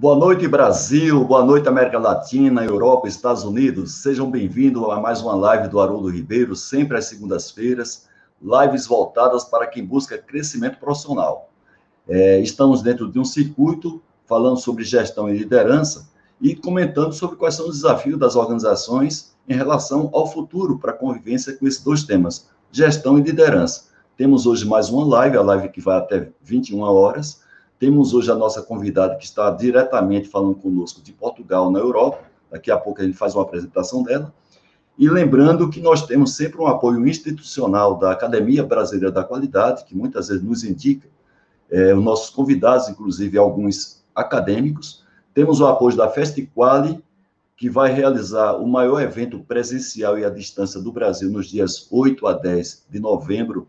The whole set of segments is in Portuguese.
Boa noite, Brasil. Boa noite, América Latina, Europa, Estados Unidos. Sejam bem-vindos a mais uma live do Haroldo Ribeiro, sempre às segundas-feiras. Lives voltadas para quem busca crescimento profissional. É, estamos dentro de um circuito falando sobre gestão e liderança e comentando sobre quais são os desafios das organizações em relação ao futuro para a convivência com esses dois temas, gestão e liderança. Temos hoje mais uma live, a live que vai até 21 horas temos hoje a nossa convidada que está diretamente falando conosco de Portugal, na Europa. Daqui a pouco a gente faz uma apresentação dela. E lembrando que nós temos sempre um apoio institucional da Academia Brasileira da Qualidade, que muitas vezes nos indica, é, os nossos convidados, inclusive alguns acadêmicos. Temos o apoio da Festiquali, que vai realizar o maior evento presencial e à distância do Brasil nos dias 8 a 10 de novembro,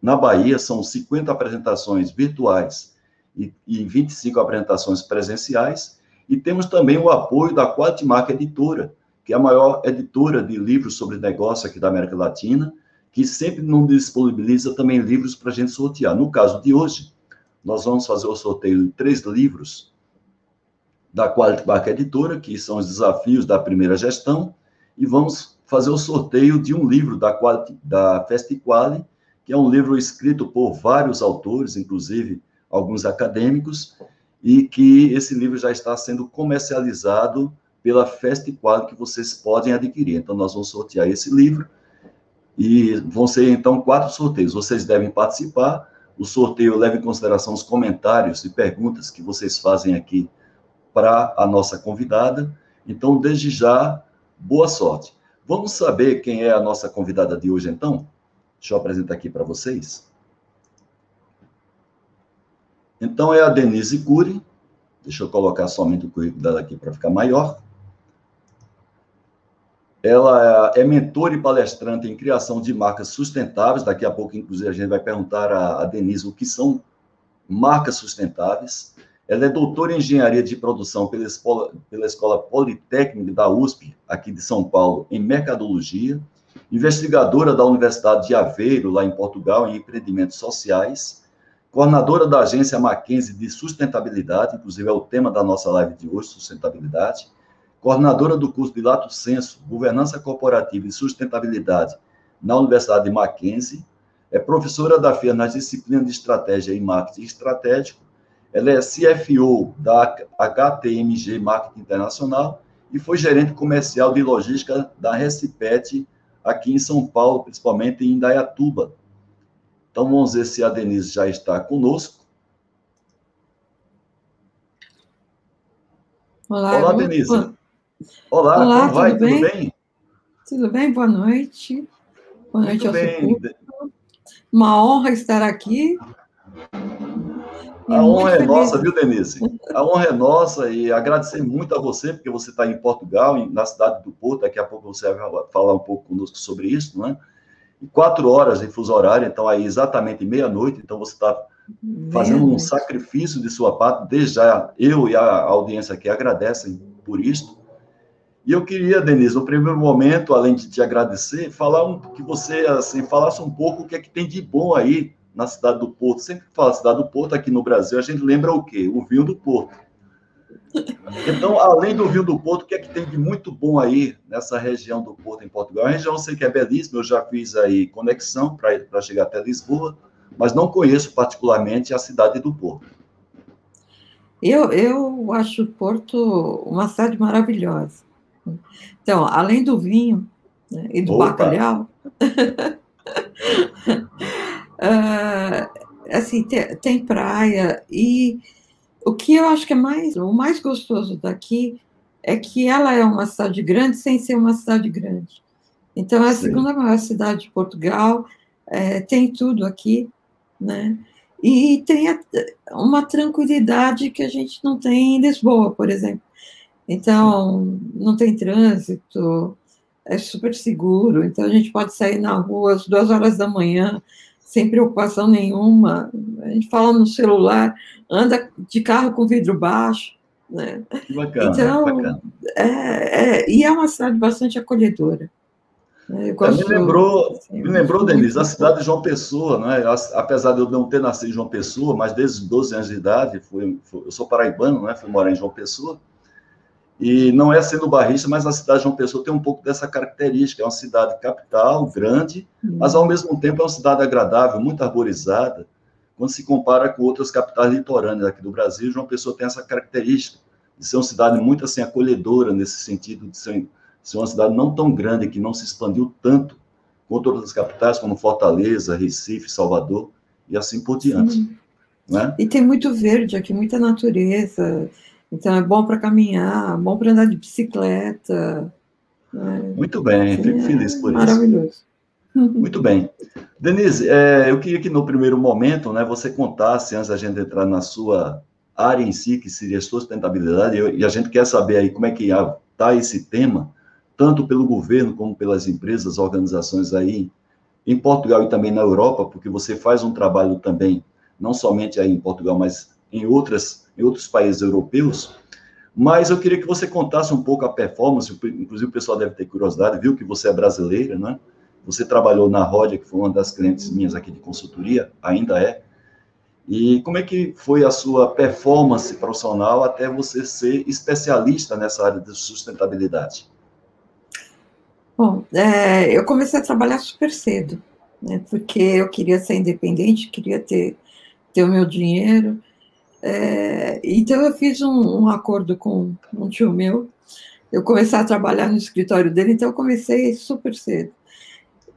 na Bahia. São 50 apresentações virtuais e, e 25 apresentações presenciais. E temos também o apoio da Quatimarca Editora, que é a maior editora de livros sobre negócio aqui da América Latina, que sempre nos disponibiliza também livros para a gente sortear. No caso de hoje, nós vamos fazer o sorteio de três livros da Qualimarca Editora, que são os desafios da primeira gestão, e vamos fazer o sorteio de um livro da, Quali, da Festiquali, que é um livro escrito por vários autores, inclusive alguns acadêmicos, e que esse livro já está sendo comercializado pela Festa Quadro, que vocês podem adquirir. Então, nós vamos sortear esse livro, e vão ser, então, quatro sorteios. Vocês devem participar. O sorteio leva em consideração os comentários e perguntas que vocês fazem aqui para a nossa convidada. Então, desde já, boa sorte. Vamos saber quem é a nossa convidada de hoje, então? Deixa eu apresentar aqui para vocês. Então, é a Denise Cury. Deixa eu colocar somente o currículo dela aqui para ficar maior. Ela é mentora e palestrante em criação de marcas sustentáveis. Daqui a pouco, inclusive, a gente vai perguntar a Denise o que são marcas sustentáveis. Ela é doutora em engenharia de produção pela Escola, pela Escola Politécnica da USP, aqui de São Paulo, em mercadologia. Investigadora da Universidade de Aveiro, lá em Portugal, em empreendimentos sociais coordenadora da agência Mackenzie de sustentabilidade, inclusive é o tema da nossa live de hoje, sustentabilidade, coordenadora do curso de Lato Senso, Governança Corporativa e Sustentabilidade na Universidade de Mackenzie, é professora da FIA nas disciplinas de Estratégia e Marketing Estratégico, ela é CFO da HTMG Marketing Internacional e foi gerente comercial de logística da Recipet aqui em São Paulo, principalmente em Indaiatuba, então, vamos ver se a Denise já está conosco. Olá, Olá Denise. Olá, Olá, como vai? Tudo bem? tudo bem? Tudo bem? Boa noite. Boa noite Muito ao bem. Uma honra estar aqui. A honra é nossa, viu, Denise? A honra é nossa e agradecer muito a você, porque você está em Portugal, na cidade do Porto. Daqui a pouco você vai falar um pouco conosco sobre isso, não é? Quatro horas de fuso horário, então aí exatamente meia-noite, então você está fazendo um sacrifício de sua parte, desde já eu e a audiência aqui agradecem por isso. E eu queria, Denise, no primeiro momento, além de te agradecer, falar um, que você assim falasse um pouco o que é que tem de bom aí na cidade do Porto. Sempre que fala cidade do Porto aqui no Brasil, a gente lembra o quê? O vinho do Porto. Então, além do Rio do Porto, o que é que tem de muito bom aí nessa região do Porto, em Portugal? A região eu sei que é belíssima, eu já fiz aí conexão para chegar até Lisboa, mas não conheço particularmente a cidade do Porto. Eu, eu acho o Porto uma cidade maravilhosa. Então, além do vinho né, e do Opa. bacalhau, uh, assim, tem, tem praia e o que eu acho que é mais, o mais gostoso daqui é que ela é uma cidade grande sem ser uma cidade grande. Então, é a segunda maior cidade de Portugal, é, tem tudo aqui, né? E tem a, uma tranquilidade que a gente não tem em Lisboa, por exemplo. Então, não tem trânsito, é super seguro, então a gente pode sair na rua às duas horas da manhã sem preocupação nenhuma. A gente fala no celular, anda de carro com vidro baixo. Né? Que bacana, então, bacana. É, é, e é uma cidade bastante acolhedora. É, me lembrou, assim, me lembrou, Denise, a cidade de João Pessoa, não é? apesar de eu não ter nascido em João Pessoa, mas desde os 12 anos de idade, fui, fui, eu sou paraibano, não é? fui morar em João Pessoa, e não é sendo barrista, mas a cidade de João Pessoa tem um pouco dessa característica, é uma cidade capital, grande, mas ao mesmo tempo é uma cidade agradável, muito arborizada, quando se compara com outras capitais litorâneas aqui do Brasil, João Pessoa tem essa característica de ser uma cidade muito assim acolhedora nesse sentido de ser ser uma cidade não tão grande, que não se expandiu tanto quanto outras capitais, como Fortaleza, Recife, Salvador, e assim por diante. Né? E tem muito verde aqui, muita natureza. Então é bom para caminhar, bom para andar de bicicleta. Né? Muito bem, fico é feliz por maravilhoso. isso. Maravilhoso. Muito bem. Denise, é, eu queria que no primeiro momento né, você contasse, antes da gente entrar na sua área em si, que seria sustentabilidade, e a gente quer saber aí como é que está esse tema, tanto pelo governo como pelas empresas, organizações aí em Portugal e também na Europa, porque você faz um trabalho também, não somente aí em Portugal, mas em, outras, em outros países europeus. Mas eu queria que você contasse um pouco a performance, inclusive o pessoal deve ter curiosidade, viu que você é brasileira, né? Você trabalhou na Rodia, que foi uma das clientes minhas aqui de consultoria, ainda é. E como é que foi a sua performance profissional até você ser especialista nessa área de sustentabilidade? Bom, é, eu comecei a trabalhar super cedo, né, porque eu queria ser independente, queria ter, ter o meu dinheiro. É, então, eu fiz um, um, acordo com um tio meu. Eu comecei a trabalhar no escritório dele, então eu comecei super cedo.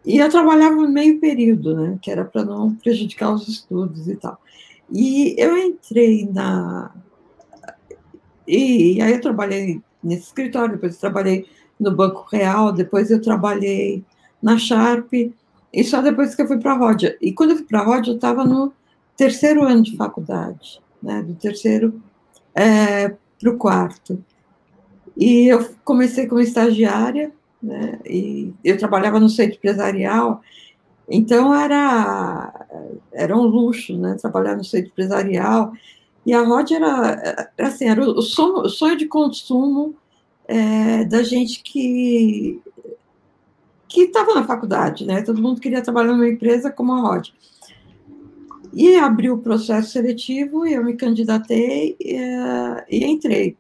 E eu trabalhava meio período, né, que era para não prejudicar os estudos e tal. E eu entrei na. E, e aí eu trabalhei nesse escritório, depois trabalhei no Banco Real, depois eu trabalhei na Sharp, e só depois que eu fui para a Rodia. E quando eu fui para a Rodia, eu estava no terceiro ano de faculdade, né, do terceiro é, para o quarto. E eu comecei como estagiária, né, e eu trabalhava no centro empresarial, então era, era um luxo, né, trabalhar no centro empresarial, e a Rodia era, era, assim, era o sonho, o sonho de consumo é, da gente que que estava na faculdade, né? Todo mundo queria trabalhar numa empresa como a Rod. E abriu o processo seletivo, e eu me candidatei e, e, entrei.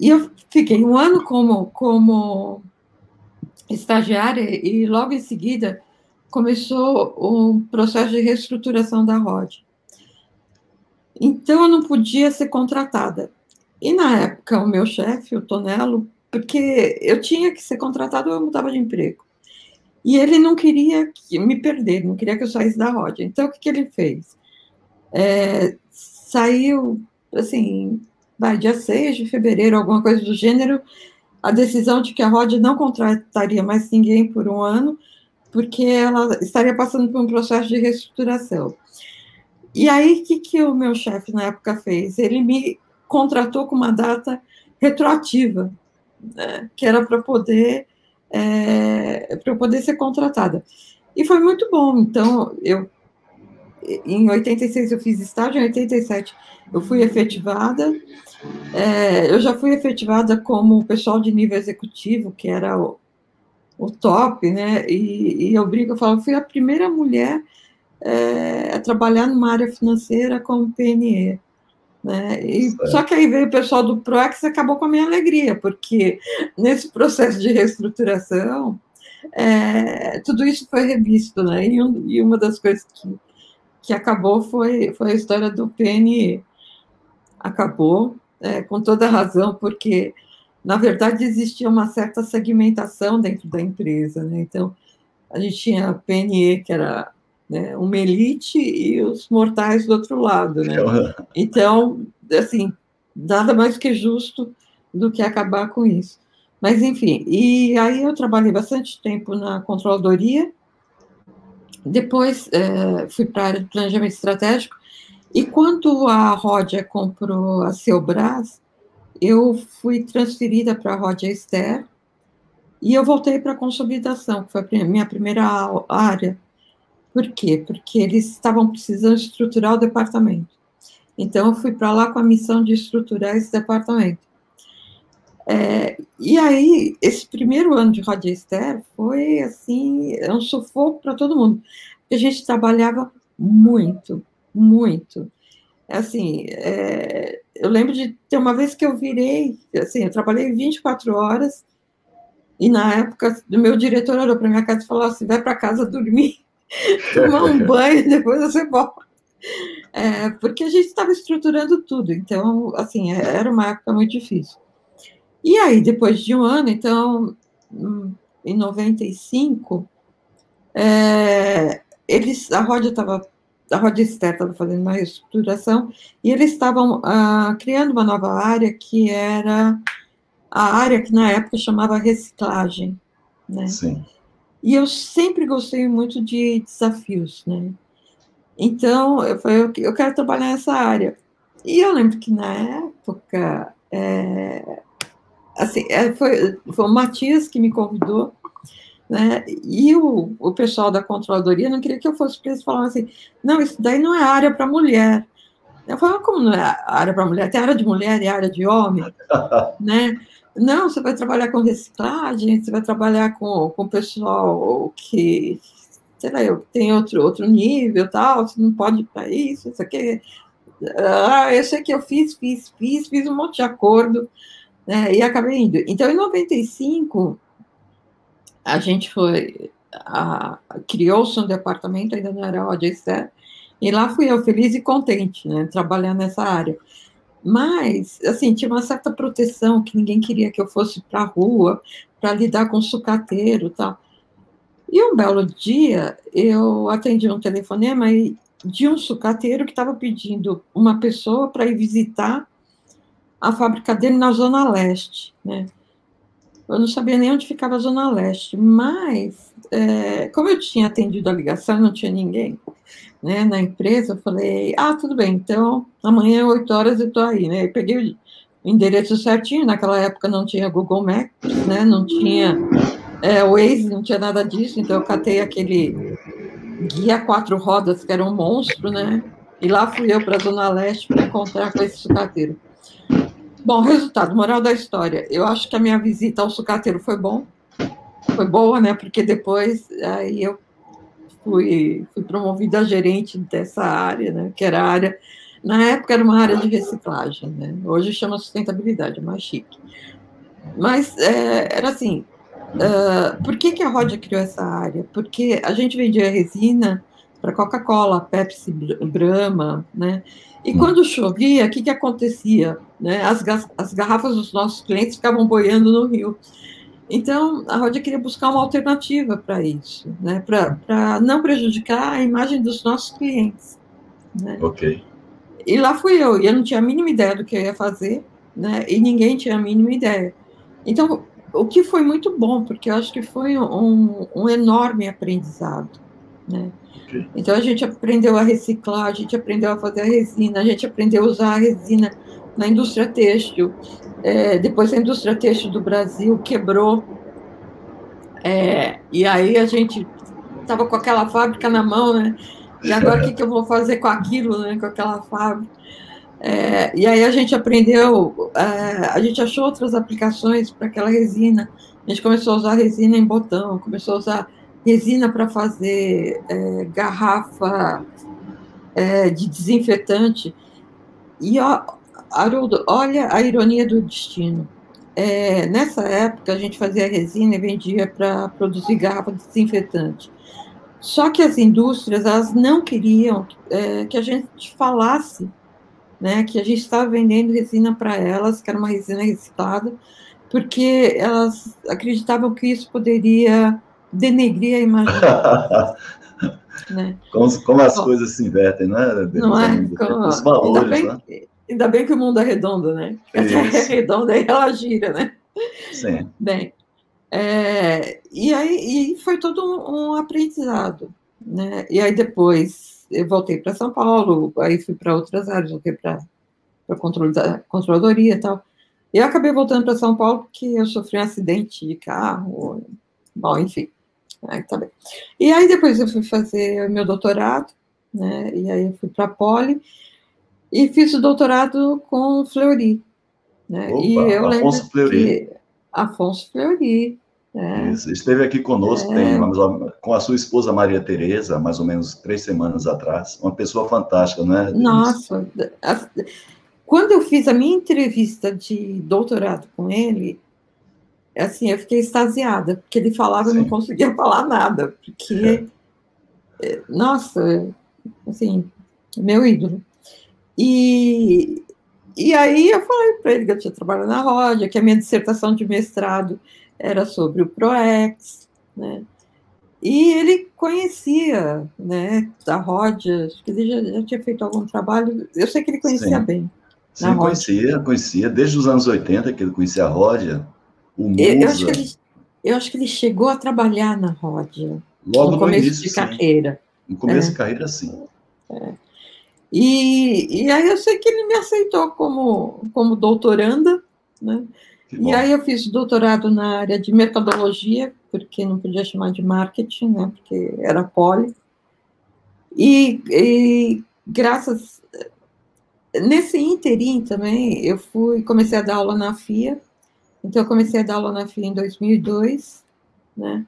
E eu fiquei um ano como, como estagiária, e logo em seguida começou um processo de reestruturação da ROD. Então, eu não podia ser contratada. E na época, o meu chefe, o Tonelo, porque eu tinha que ser contratado, eu mudava de emprego. E ele não queria me perder, não queria que eu saísse da Rod. Então, o que, que ele fez? É, saiu, assim, vai, dia 6 de fevereiro, alguma coisa do gênero, a decisão de que a Rod não contrataria mais ninguém por um ano, porque ela estaria passando por um processo de reestruturação. E aí, o que, que o meu chefe na época fez? Ele me contratou com uma data retroativa, né, que era para poder é, para poder ser contratada. E foi muito bom. Então, eu em 86 eu fiz estágio, em 87 eu fui efetivada. É, eu já fui efetivada como pessoal de nível executivo, que era o, o top, né? E, e eu brinco, eu falo, fui a primeira mulher é, a trabalhar numa área financeira como PNE. Né? E, só que aí veio o pessoal do PROEX e acabou com a minha alegria, porque nesse processo de reestruturação, é, tudo isso foi revisto, né? E, um, e, uma das coisas que, que acabou foi, foi a história do PNE. Acabou, é, com toda razão, porque, na verdade, existia uma certa segmentação dentro da empresa, né? Então, a gente tinha a PNE, que era né? Uma elite e os mortais do outro lado, né? Então, assim, nada mais que justo do que acabar com isso. Mas, enfim, e aí eu trabalhei bastante tempo na controladoria, depois é, fui para a área de planejamento estratégico, e quando a Rodia comprou a Seubras, eu fui transferida para a Rodia Ester, e eu voltei para a consolidação, que foi a minha primeira área, por quê? Porque eles estavam precisando estruturar o departamento. Então, eu fui para lá com a missão de estruturar esse departamento. É, e aí, esse primeiro ano de Roger Esther foi, assim, um sufoco para todo mundo, porque a gente trabalhava muito, muito. Assim, é, eu lembro de ter uma vez que eu virei, assim, eu trabalhei 24 horas, e na época, o meu diretor olhou para minha casa e falou assim: vai para casa dormir, tomar um banho, depois você volta. É, porque a gente estava estruturando tudo, então, assim, é, era uma época muito difícil. E aí, depois de um ano, então, hum, em 95, é, eles, a Rodia estava, a Rodia Esther estava fazendo uma reestruturação, e eles estavam ah, criando uma nova área que era a área que na época chamava reciclagem, né? Sim. E eu sempre gostei muito de desafios, né? Então, eu falei, eu quero trabalhar nessa área. E eu lembro que na época, é, assim, é, foi, foi o Matias que me convidou, né? E o, o pessoal da controladoria não queria que eu fosse, porque eles falavam assim, não, isso daí não é área para mulher. Eu falava, como não é área para mulher? Tem área de mulher e área de homem, né? Não, você vai trabalhar com reciclagem, você vai trabalhar com, o pessoal que, sei lá, tem outro, outro nível tal, você não pode ir para isso, isso aqui. Ah, eu sei que eu fiz, fiz, fiz, fiz um monte de acordo, né, e acabei indo. Então, em 95, a gente foi, criou-se um departamento, ainda não era o Esther, e lá fui eu, feliz e contente, né, trabalhando nessa área. Mas, assim, tinha uma certa proteção, que ninguém queria que eu fosse para a rua para lidar com sucateiro e tal. E um belo dia, eu atendi um telefonema de um sucateiro que estava pedindo uma pessoa para ir visitar a fábrica dele na Zona Leste, né? Eu não sabia nem onde ficava a Zona Leste, mas, é, como eu tinha atendido a ligação, não tinha ninguém, né, na empresa, eu falei, ah, tudo bem, então amanhã, 8 horas, eu estou aí, né? Eu peguei o endereço certinho, naquela época não tinha Google Maps, né? Não tinha é, Waze, não tinha nada disso, então eu catei aquele guia quatro rodas, que era um monstro, né? E lá fui eu para a Zona Leste para encontrar com esse sucateiro. Bom, resultado, moral da história. Eu acho que a minha visita ao sucateiro foi bom. Foi boa, né? Porque depois aí eu fui, fui promovida a gerente dessa área, né, que era a área, na época era uma área de reciclagem, né, hoje chama sustentabilidade, é mais chique. Mas é, era assim, uh, por que, que a Rodia criou essa área? Porque a gente vendia resina para Coca-Cola, Pepsi, Brahma, né, e hum. quando chovia, o que, que acontecia? Né? As, as garrafas dos nossos clientes ficavam boiando no rio. Então, a Rodia queria buscar uma alternativa para isso, né? para não prejudicar a imagem dos nossos clientes. Né? Ok. E lá fui eu, e eu não tinha a mínima ideia do que eu ia fazer, né? e ninguém tinha a mínima ideia. Então, o que foi muito bom, porque eu acho que foi um, um enorme aprendizado. Né? Okay. Então, a gente aprendeu a reciclar, a gente aprendeu a fazer a resina, a gente aprendeu a usar a resina na indústria têxtil, é, depois a indústria têxtil do Brasil quebrou, é, e aí a gente estava com aquela fábrica na mão, né? E agora o que, que eu vou fazer com aquilo, né? Com aquela fábrica. É, e aí a gente aprendeu, é, a gente achou outras aplicações para aquela resina. A gente começou a usar resina em botão, começou a usar resina para fazer é, garrafa é, de desinfetante. E ó, Haroldo, olha a ironia do destino. É, nessa época, a gente fazia resina e vendia para produzir garrafa de desinfetante. Só que as indústrias, elas não queriam é, que a gente falasse né, que a gente estava vendendo resina para elas, que era uma resina reciclada, porque elas acreditavam que isso poderia denegrir a imagem né? como, como, as Bom, coisas se invertem, né? Não é? Como, os valores, né? Ainda bem que o mundo é redondo, né? A Terra é redonda e ela gira, né? Sim. Bem, é, e aí e foi todo um, um, aprendizado, né? E aí depois eu voltei para São Paulo, aí fui para outras áreas, voltei para a controladoria e tal. E eu acabei voltando para São Paulo porque eu sofri um acidente de carro, bom, enfim. Aí, tá bem. E aí depois eu fui fazer meu doutorado, né? E aí eu fui para a Poli, e fiz o doutorado com Fleury, Né? Opa, e eu Afonso Fleury. Afonso Fleury. É. Esteve aqui conosco, é. tem, com a sua esposa Maria Tereza, mais ou menos três semanas atrás. Uma pessoa fantástica, não é? Nossa, quando eu fiz a minha entrevista de doutorado com ele, assim, eu fiquei extasiada, porque ele falava e não conseguia falar nada, porque, é. é. nossa, assim, meu ídolo. E, e aí eu falei para ele que eu tinha trabalhado na Rodia, que a minha dissertação de mestrado era sobre o PROEX, né? E ele conhecia, né, da Rodia, acho que ele já, já, tinha feito algum trabalho, eu sei que ele conhecia Sim. bem. Sim, conhecia, conhecia, desde os anos 80 que ele conhecia a Rodia, o Musa. Eu, eu, acho que ele, eu acho que ele chegou a trabalhar na Rodia. Logo no, começo início, de sim. carreira. No começo é. de carreira, sim. É. E, e aí eu sei que ele me aceitou como, como doutoranda, né? E aí eu fiz doutorado na área de mercadologia, porque não podia chamar de marketing, né? Porque era poli. E, e graças nesse interim também eu fui comecei a dar aula na FIA. Então eu comecei a dar aula na FIA em 2002, né?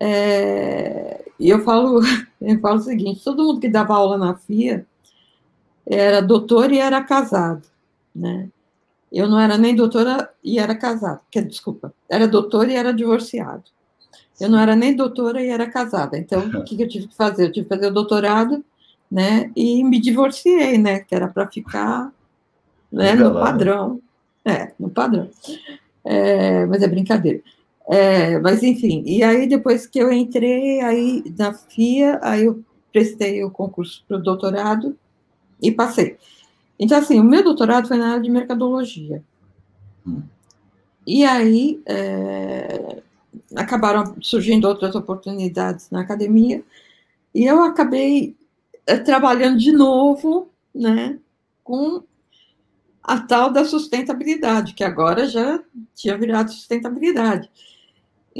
É, e eu falo, eu falo o seguinte: todo mundo que dava aula na FIA era doutor e era casado, né? Eu não era nem doutora e era casada, que, desculpa, era doutora e era divorciado. Eu não era nem doutora e era casada. Então, o que, que eu tive que fazer? Eu tive que fazer o doutorado, né? E me divorciei, né? Que era para ficar né, no padrão. É, no padrão. É, mas é brincadeira. É, mas enfim, e aí depois que eu entrei aí na FIA, aí eu prestei o concurso para o doutorado e passei. Então, assim, o meu doutorado foi na área de mercadologia. Hum. E aí é, acabaram surgindo outras oportunidades na academia, e eu acabei é, trabalhando de novo, né, com a tal da sustentabilidade, que agora já tinha virado sustentabilidade.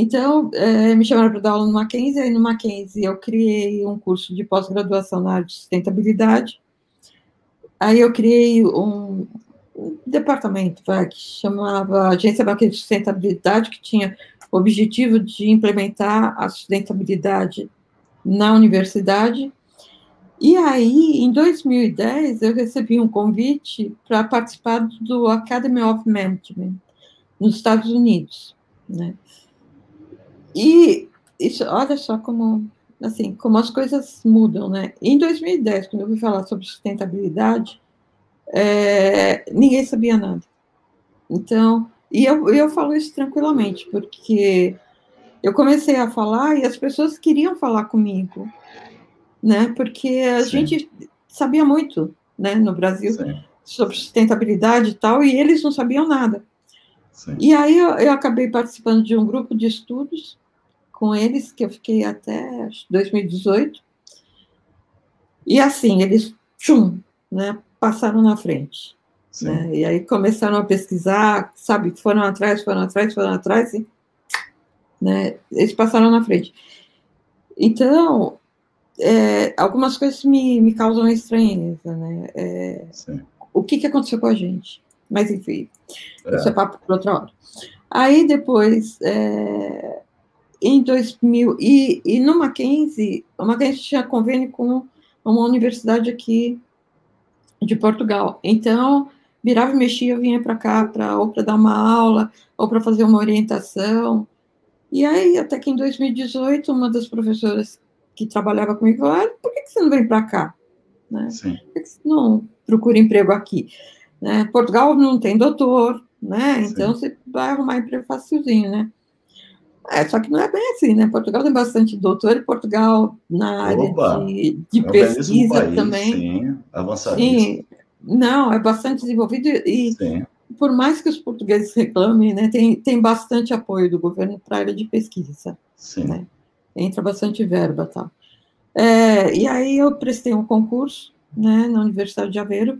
Então, é, me chamaram para dar aula no Mackenzie, aí no Mackenzie eu criei um curso de pós-graduação na área de sustentabilidade. Aí eu criei um, um departamento vai, que chamava Agência Mackenzie de Sustentabilidade, que tinha o objetivo de implementar a sustentabilidade na universidade. E aí, em 2010, eu recebi um convite para participar do Academy of Management nos Estados Unidos, né? E isso, olha só como, assim, como as coisas mudam, né? Em 2010, quando eu fui falar sobre sustentabilidade, é, ninguém sabia nada. Então, e eu, eu falo isso tranquilamente, porque eu comecei a falar e as pessoas queriam falar comigo, né? Porque a Sim. gente sabia muito, né, no Brasil, Sim. sobre sustentabilidade e tal, e eles não sabiam nada. Sim. E aí eu, eu, acabei participando de um grupo de estudos com eles, que eu fiquei até 2018. E assim, eles, tchum, né, passaram na frente. Né? E aí começaram a pesquisar, sabe, foram atrás, foram atrás, foram atrás, e, né, eles passaram na frente. Então, é, algumas coisas me, me causam estranheza, né? É, o que, que aconteceu com a gente? Mas, enfim, é. isso é papo para outra hora. Aí, depois, é, em 2000, e, e no Mackenzie, o Mackenzie tinha convênio com uma universidade aqui de Portugal. Então, virava e mexia, eu vinha para cá pra, ou para dar uma aula, ou para fazer uma orientação. E aí, até que em 2018, uma das professoras que trabalhava comigo falou: ah, por que, que você não vem para cá? Né? Por que, que você não procura emprego aqui? Né? Portugal não tem doutor, né? Então Sim. você vai arrumar emprego facilzinho, né? É, só que não é bem assim, né? Portugal tem bastante doutor e Portugal na área Opa, de, de é pesquisa país, também. Sim, avançadíssimo. Sim, não, é bastante desenvolvido e sim. por mais que os portugueses reclamem, né, tem, tem bastante apoio do governo para a área de pesquisa. Sim. Né? Entra bastante verba, tá? É, e aí eu prestei um concurso, né, na Universidade de Aveiro,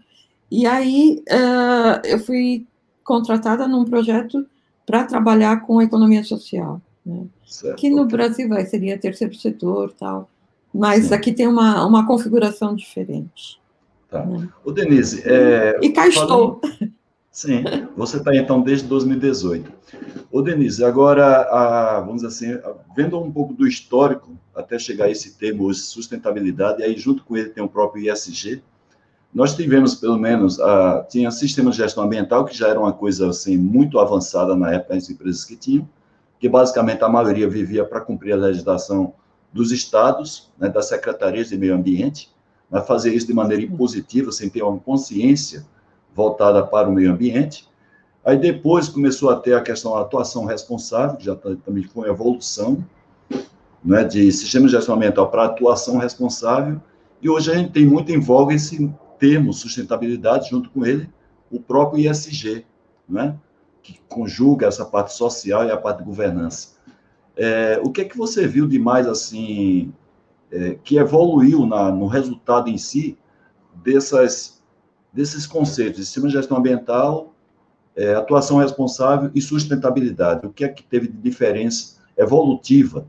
e aí uh, eu fui contratada num projeto para trabalhar com economia social, né? que no Brasil vai, seria terceiro setor tal, mas Sim. aqui tem uma, uma configuração diferente. Tá. Né? Ô, Denise... É, e cá estou. Sim, você está então desde 2018. Ô, Denise, agora, a, vamos assim, vendo um pouco do histórico, até chegar a esse termo sustentabilidade, e aí junto com ele tem o próprio ISG, nós tivemos, pelo menos, a, tinha sistema de gestão ambiental, que já era uma coisa assim, muito avançada na época, as empresas que tinham, que basicamente a maioria vivia para cumprir a legislação dos estados, né, das secretarias de meio ambiente, mas fazer isso de maneira impositiva, sem ter uma consciência voltada para o meio ambiente. Aí depois começou a ter a questão da atuação responsável, que já tá, também foi uma evolução, né, de sistema de gestão ambiental para atuação responsável, e hoje a gente tem muito em voga esse termo sustentabilidade, junto com ele, o próprio ISG, né, que conjuga essa parte social e a parte de governança. É, o que é que você viu de mais, assim, é, que evoluiu na, no resultado em si dessas, desses conceitos de sistema de gestão ambiental, é, atuação responsável e sustentabilidade? O que é que teve de diferença evolutiva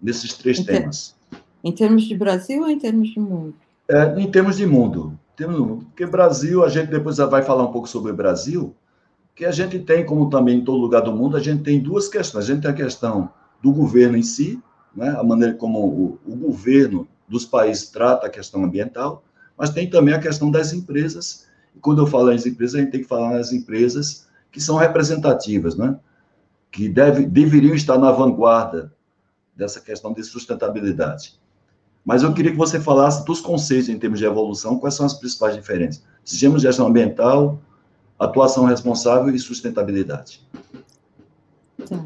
nesses três em temas? Em termos de Brasil ou em termos de mundo? É, em termos de mundo. Temos, porque Brasil, a gente depois já vai falar um pouco sobre o Brasil, que a gente tem, como também em todo lugar do mundo, a gente tem duas questões. A gente tem a questão do governo em si, né, a maneira como o, o governo dos países trata a questão ambiental, mas tem também a questão das empresas. E quando eu falo nas empresas, a gente tem que falar nas empresas que são representativas, né? que deve, deveriam estar na vanguarda dessa questão de sustentabilidade. Mas eu queria que você falasse dos conceitos em termos de evolução, quais são as principais diferenças? Sistema de gestão ambiental, atuação responsável e sustentabilidade. Tá.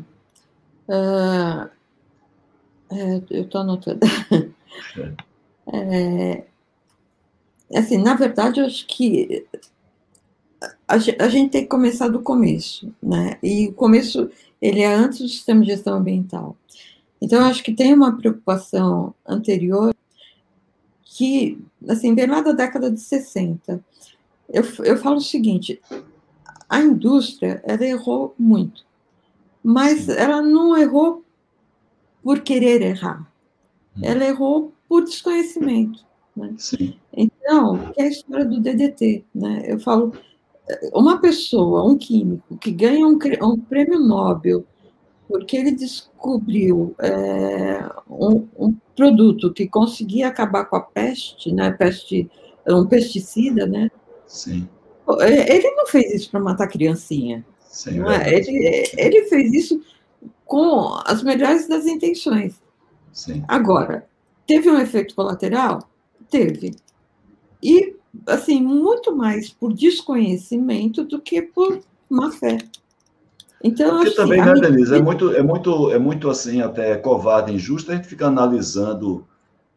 Uh, é, eu estou anotando. É, assim, na verdade, eu acho que a, a, gente tem que começar do começo, né? E o começo, ele é antes do sistema de gestão ambiental. Então, eu acho que tem uma preocupação anterior que, assim, vem lá da década de 60. Eu, eu falo o seguinte, a indústria, ela errou muito, mas ela não errou por querer errar, hum. ela errou por desconhecimento. Né? Então, que é a história do DDT. Né? Eu falo, uma pessoa, um químico, que ganha um, um prêmio Nobel porque ele descobriu é, um, um, produto que conseguia acabar com a peste, né? Peste, um pesticida, né? Sim. É, ele não fez isso para matar criancinha. Sim, é? ele, ele fez isso com as melhores das intenções. Sim. Agora, teve um efeito colateral? Teve. E, assim, muito mais por desconhecimento do que por má fé. Então, Porque assim, também, né, Denise, é muito, é muito, é muito assim, até covarde, injusto a gente ficar analisando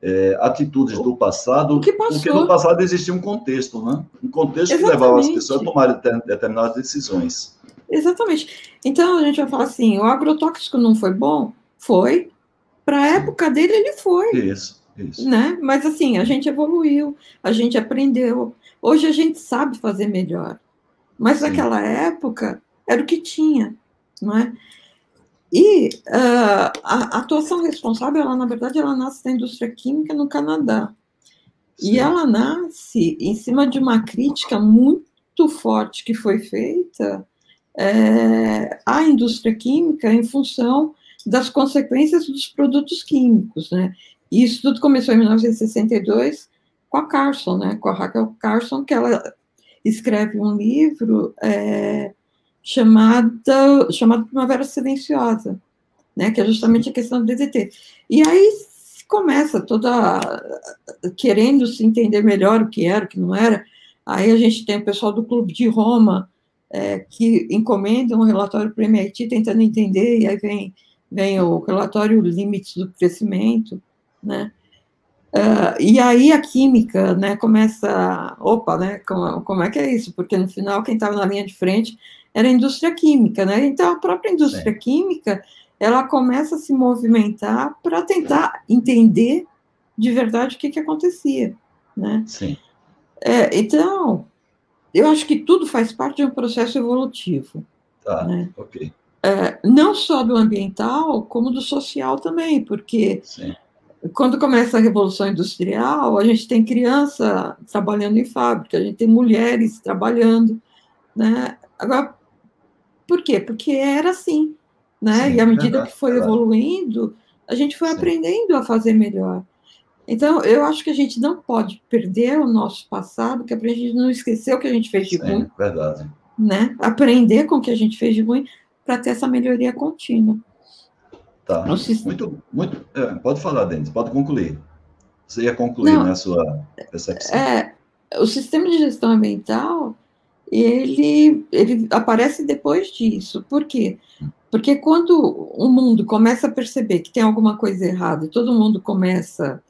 é, atitudes do passado, porque no passado existia um contexto, né? Um contexto Exatamente. que levava as pessoas a tomarem determinadas decisões. Exatamente. Então a gente vai falar assim: o agrotóxico não foi bom? Foi. Para a época dele, ele foi. Isso, isso. Né? Mas assim, a gente evoluiu, a gente aprendeu. Hoje a gente sabe fazer melhor. Mas Sim. naquela época, era o que tinha, não é? E uh, a atuação responsável, ela, na verdade, ela nasce da indústria química no Canadá. Sim. E ela nasce em cima de uma crítica muito forte que foi feita é, à indústria química em função das consequências dos produtos químicos, né? E isso tudo começou em 1962 com a Carson, né? Com a Raquel Carson, que ela escreve um livro é, chamada, chamado Primavera Silenciosa, né, que é justamente a questão do DDT. E aí começa toda querendo se entender melhor o que era, o que não era. Aí a gente tem o pessoal do Clube de Roma é, que encomenda um relatório para o MIT tentando entender, e aí vem, vem o relatório Limites do Crescimento, né? Uh, e aí a química, né, começa, opa, né, como, como é que é isso? Porque no final quem estava na linha de frente era a indústria química, né? Então a própria indústria Sim. química ela começa a se movimentar para tentar entender de verdade o que, que acontecia, né? Sim. É, então, eu acho que tudo faz parte de um processo evolutivo. Tá, né? ok. É, não só do ambiental, como do social também, porque Sim. Quando começa a Revolução Industrial, a gente tem criança trabalhando em fábrica, a gente tem mulheres trabalhando, Né? Agora, por quê? Porque era assim. Né? Sim, e à medida verdade, que foi verdade. evoluindo, a gente foi Sim. aprendendo a fazer melhor. Então, eu acho que a gente não pode perder o nosso passado, que é para a gente não esquecer o que a gente fez de Sim, ruim. Verdade. Né? Aprender com o que a gente fez de ruim para ter essa melhoria contínua. Tá. Muito, muito. É, pode falar, Denis, pode concluir. Você ia concluir, não, né, a sua percepção. É, o sistema de gestão ambiental, ele, ele aparece depois disso. Por quê? Porque quando o mundo começa a perceber que tem alguma coisa errada e todo mundo começa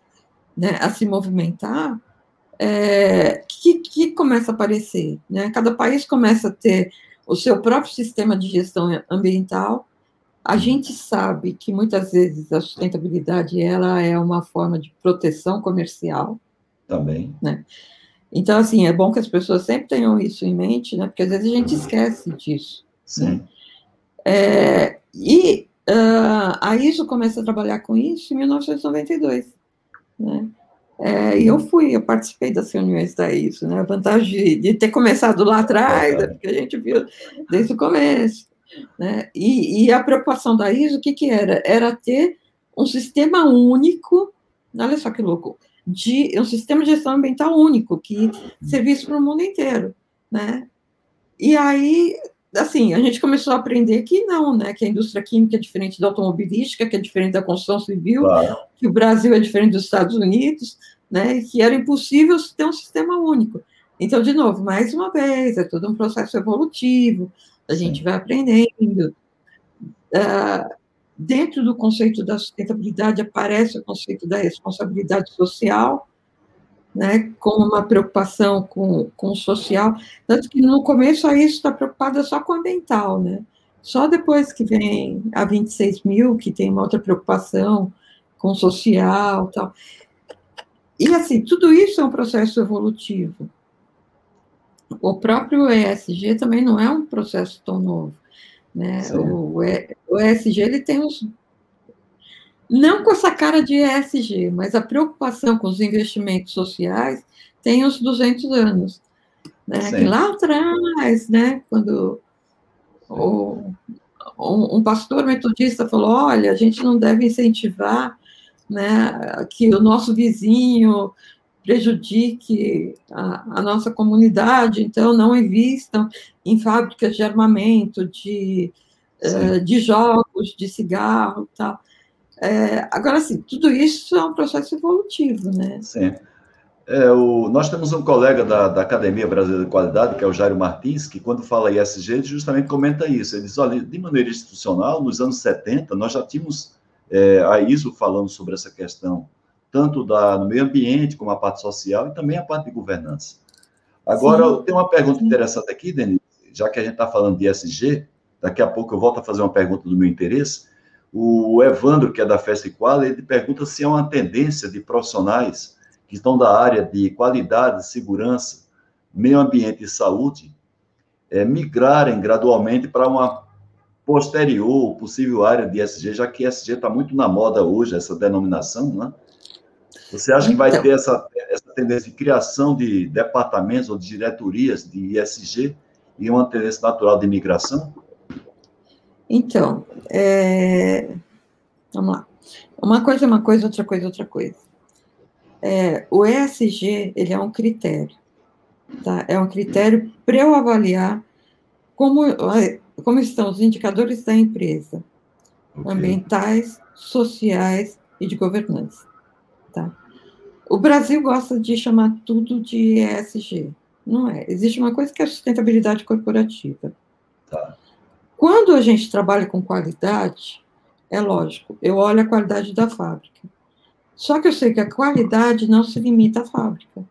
né, a se movimentar, é, que, que começa a aparecer? Né? Cada país começa a ter o seu próprio sistema de gestão ambiental. A gente sabe que muitas vezes a sustentabilidade ela é uma forma de proteção comercial. Também. Né? Então, assim, é bom que as pessoas sempre tenham isso em mente, né? Porque às vezes a gente esquece disso. Sim. Né? É, e uh, a ISO começa a trabalhar com isso em 1992, né? É, e eu fui, eu participei das reuniões da ISO, né? A vantagem de, de ter começado lá atrás, é porque a gente viu desde o começo. Né? E, e, a preocupação da ISO, o que, que era? Era ter um sistema único, olha só que louco, de um sistema de gestão ambiental único, que servisse para o mundo inteiro. Né? E aí, assim, a gente começou a aprender que não, né? Que a indústria química é diferente da automobilística, que é diferente da construção civil, claro. que o Brasil é diferente dos Estados Unidos, né? E que era impossível ter um sistema único. Então, de novo, mais uma vez, é todo um processo evolutivo, a gente vai aprendendo. Uh, dentro do conceito da sustentabilidade aparece o conceito da responsabilidade social, né, como uma preocupação com, com o social, tanto que no começo a isso está preocupada só com o ambiental, né, só depois que vem a 26 mil, que tem uma outra preocupação com o social tal. E, assim, tudo isso é um processo evolutivo. O próprio ESG também não é um processo tão novo. Né? O, o ESG ele tem os. Não com essa cara de ESG, mas a preocupação com os investimentos sociais tem uns 200 anos. Né? Que lá atrás, né, quando o, um, um pastor metodista falou: olha, a gente não deve incentivar né, que o nosso vizinho prejudique a, a, nossa comunidade, então não invistam em fábricas de armamento, de, uh, de jogos, de cigarro tal. É, agora, sim, tudo isso é um processo evolutivo, né? Sim. É, o, nós temos um colega da, da, Academia Brasileira de Qualidade, que é o Jairo Martins, que quando fala ISG, ele justamente comenta isso. Ele diz, olha, de maneira institucional, nos anos 70, nós já tínhamos é, a ISO falando sobre essa questão tanto da, no meio ambiente, como a parte social, e também a parte de governança. Agora, Sim. tem uma pergunta interessante aqui, Denise, já que a gente está falando de SG, daqui a pouco eu volto a fazer uma pergunta do meu interesse. O Evandro, que é da Festa Qual, ele pergunta se é uma tendência de profissionais que estão da área de qualidade, segurança, meio ambiente e saúde é, migrarem gradualmente para uma posterior, possível área de SG, já que SG está muito na moda hoje, essa denominação, né? Você acha que vai então, ter essa, essa tendência de criação de departamentos ou de diretorias de ISG e uma tendência natural de imigração? Então, é... vamos lá. Uma coisa é uma coisa, outra coisa é outra coisa. É, o ESG, ele é um critério, tá? É um critério para eu avaliar como, como estão os indicadores da empresa, okay. ambientais, sociais e de governança, tá? O Brasil gosta de chamar tudo de ESG. Não é. Existe uma coisa que é a sustentabilidade corporativa. Tá. Quando a gente trabalha com qualidade, é lógico, eu olho a qualidade da fábrica. Só que eu sei que a qualidade não se limita à fábrica.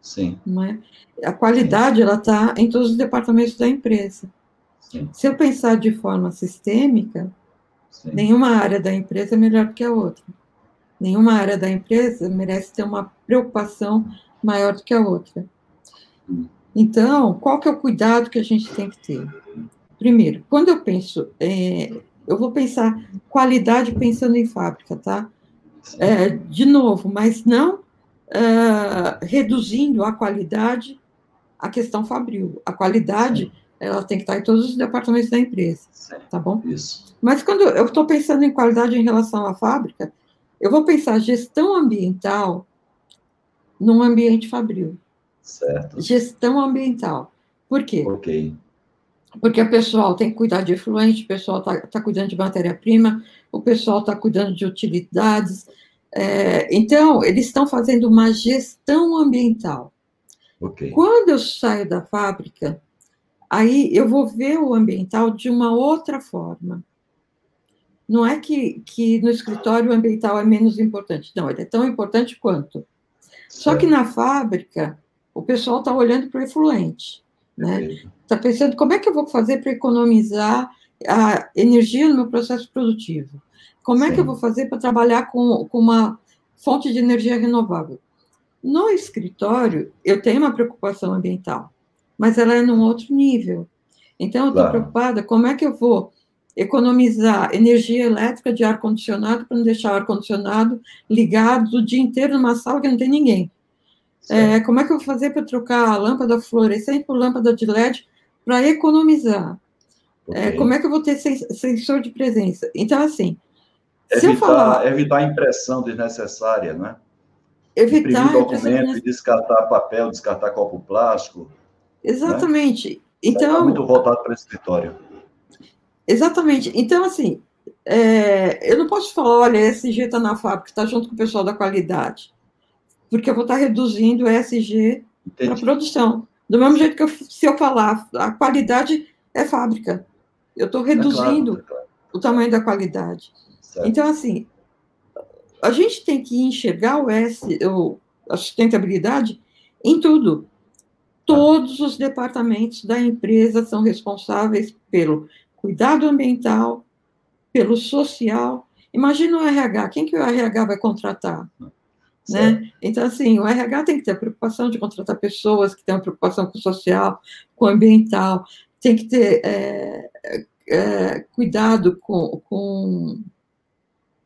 Sim. Não é? A qualidade, Sim. ela está em todos os departamentos da empresa. Sim. Se eu pensar de forma sistêmica, Sim. nenhuma área da empresa é melhor que a outra. Nenhuma área da empresa merece ter uma preocupação maior do que a outra. Então, qual que é o cuidado que a gente tem que ter? Primeiro, quando eu penso, é, eu vou pensar qualidade pensando em fábrica, tá? É, de novo, mas não uh, reduzindo a qualidade a questão fabril. A qualidade, ela tem que estar em todos os departamentos da empresa, tá bom? Isso. Mas quando eu estou pensando em qualidade em relação à fábrica, eu vou pensar gestão ambiental num ambiente fabril. Certo. Gestão ambiental. Por quê? Ok. Porque o pessoal tem que cuidar de efluente, o pessoal está tá cuidando de matéria-prima, o pessoal está cuidando de utilidades. É, então, eles estão fazendo uma gestão ambiental. Okay. Quando eu saio da fábrica, aí eu vou ver o ambiental de uma outra forma. Não é que, que no escritório o ambiental é menos importante, não, ele é tão importante quanto. Só que na fábrica, o pessoal está olhando para o efluente. Né? Está pensando como é que eu vou fazer para economizar a energia no meu processo produtivo? Como é Sim. que eu vou fazer para trabalhar com, com uma fonte de energia renovável? No escritório, eu tenho uma preocupação ambiental, mas ela é num outro nível. Então, eu estou claro. preocupada como é que eu vou economizar energia elétrica de ar-condicionado para não deixar o ar-condicionado ligado o dia inteiro numa sala que não tem ninguém. É, como é que eu vou fazer para trocar a lâmpada fluorescente por lâmpada de LED para economizar? É, okay. É, como é que eu vou ter sensor de presença? Então, assim, evitar, se eu falar... Evitar impressão desnecessária, né? Evitar Imprimir documento, descartar papel, descartar copo plástico. Né? Exatamente. Né? Então... Muito voltado para o escritório. Exatamente. Então, assim, é, eu não posso falar, olha, ESG está na fábrica, está junto com o pessoal da qualidade, porque eu vou estar tá reduzindo o ESG para produção. Do mesmo jeito que eu, se eu falar, a qualidade é fábrica. Eu estou reduzindo é claro, é claro. o tamanho da qualidade. Certo. Então, assim, a gente tem que enxergar o S, o, a sustentabilidade em tudo. Todos os departamentos da empresa são responsáveis pelo cuidado ambiental, pelo social. Imagina o RH, quem que o RH vai contratar? Né? Então, assim, o RH tem que ter a preocupação de contratar pessoas que tenham preocupação com o social, com o ambiental, tem que ter é, é, cuidado com, com,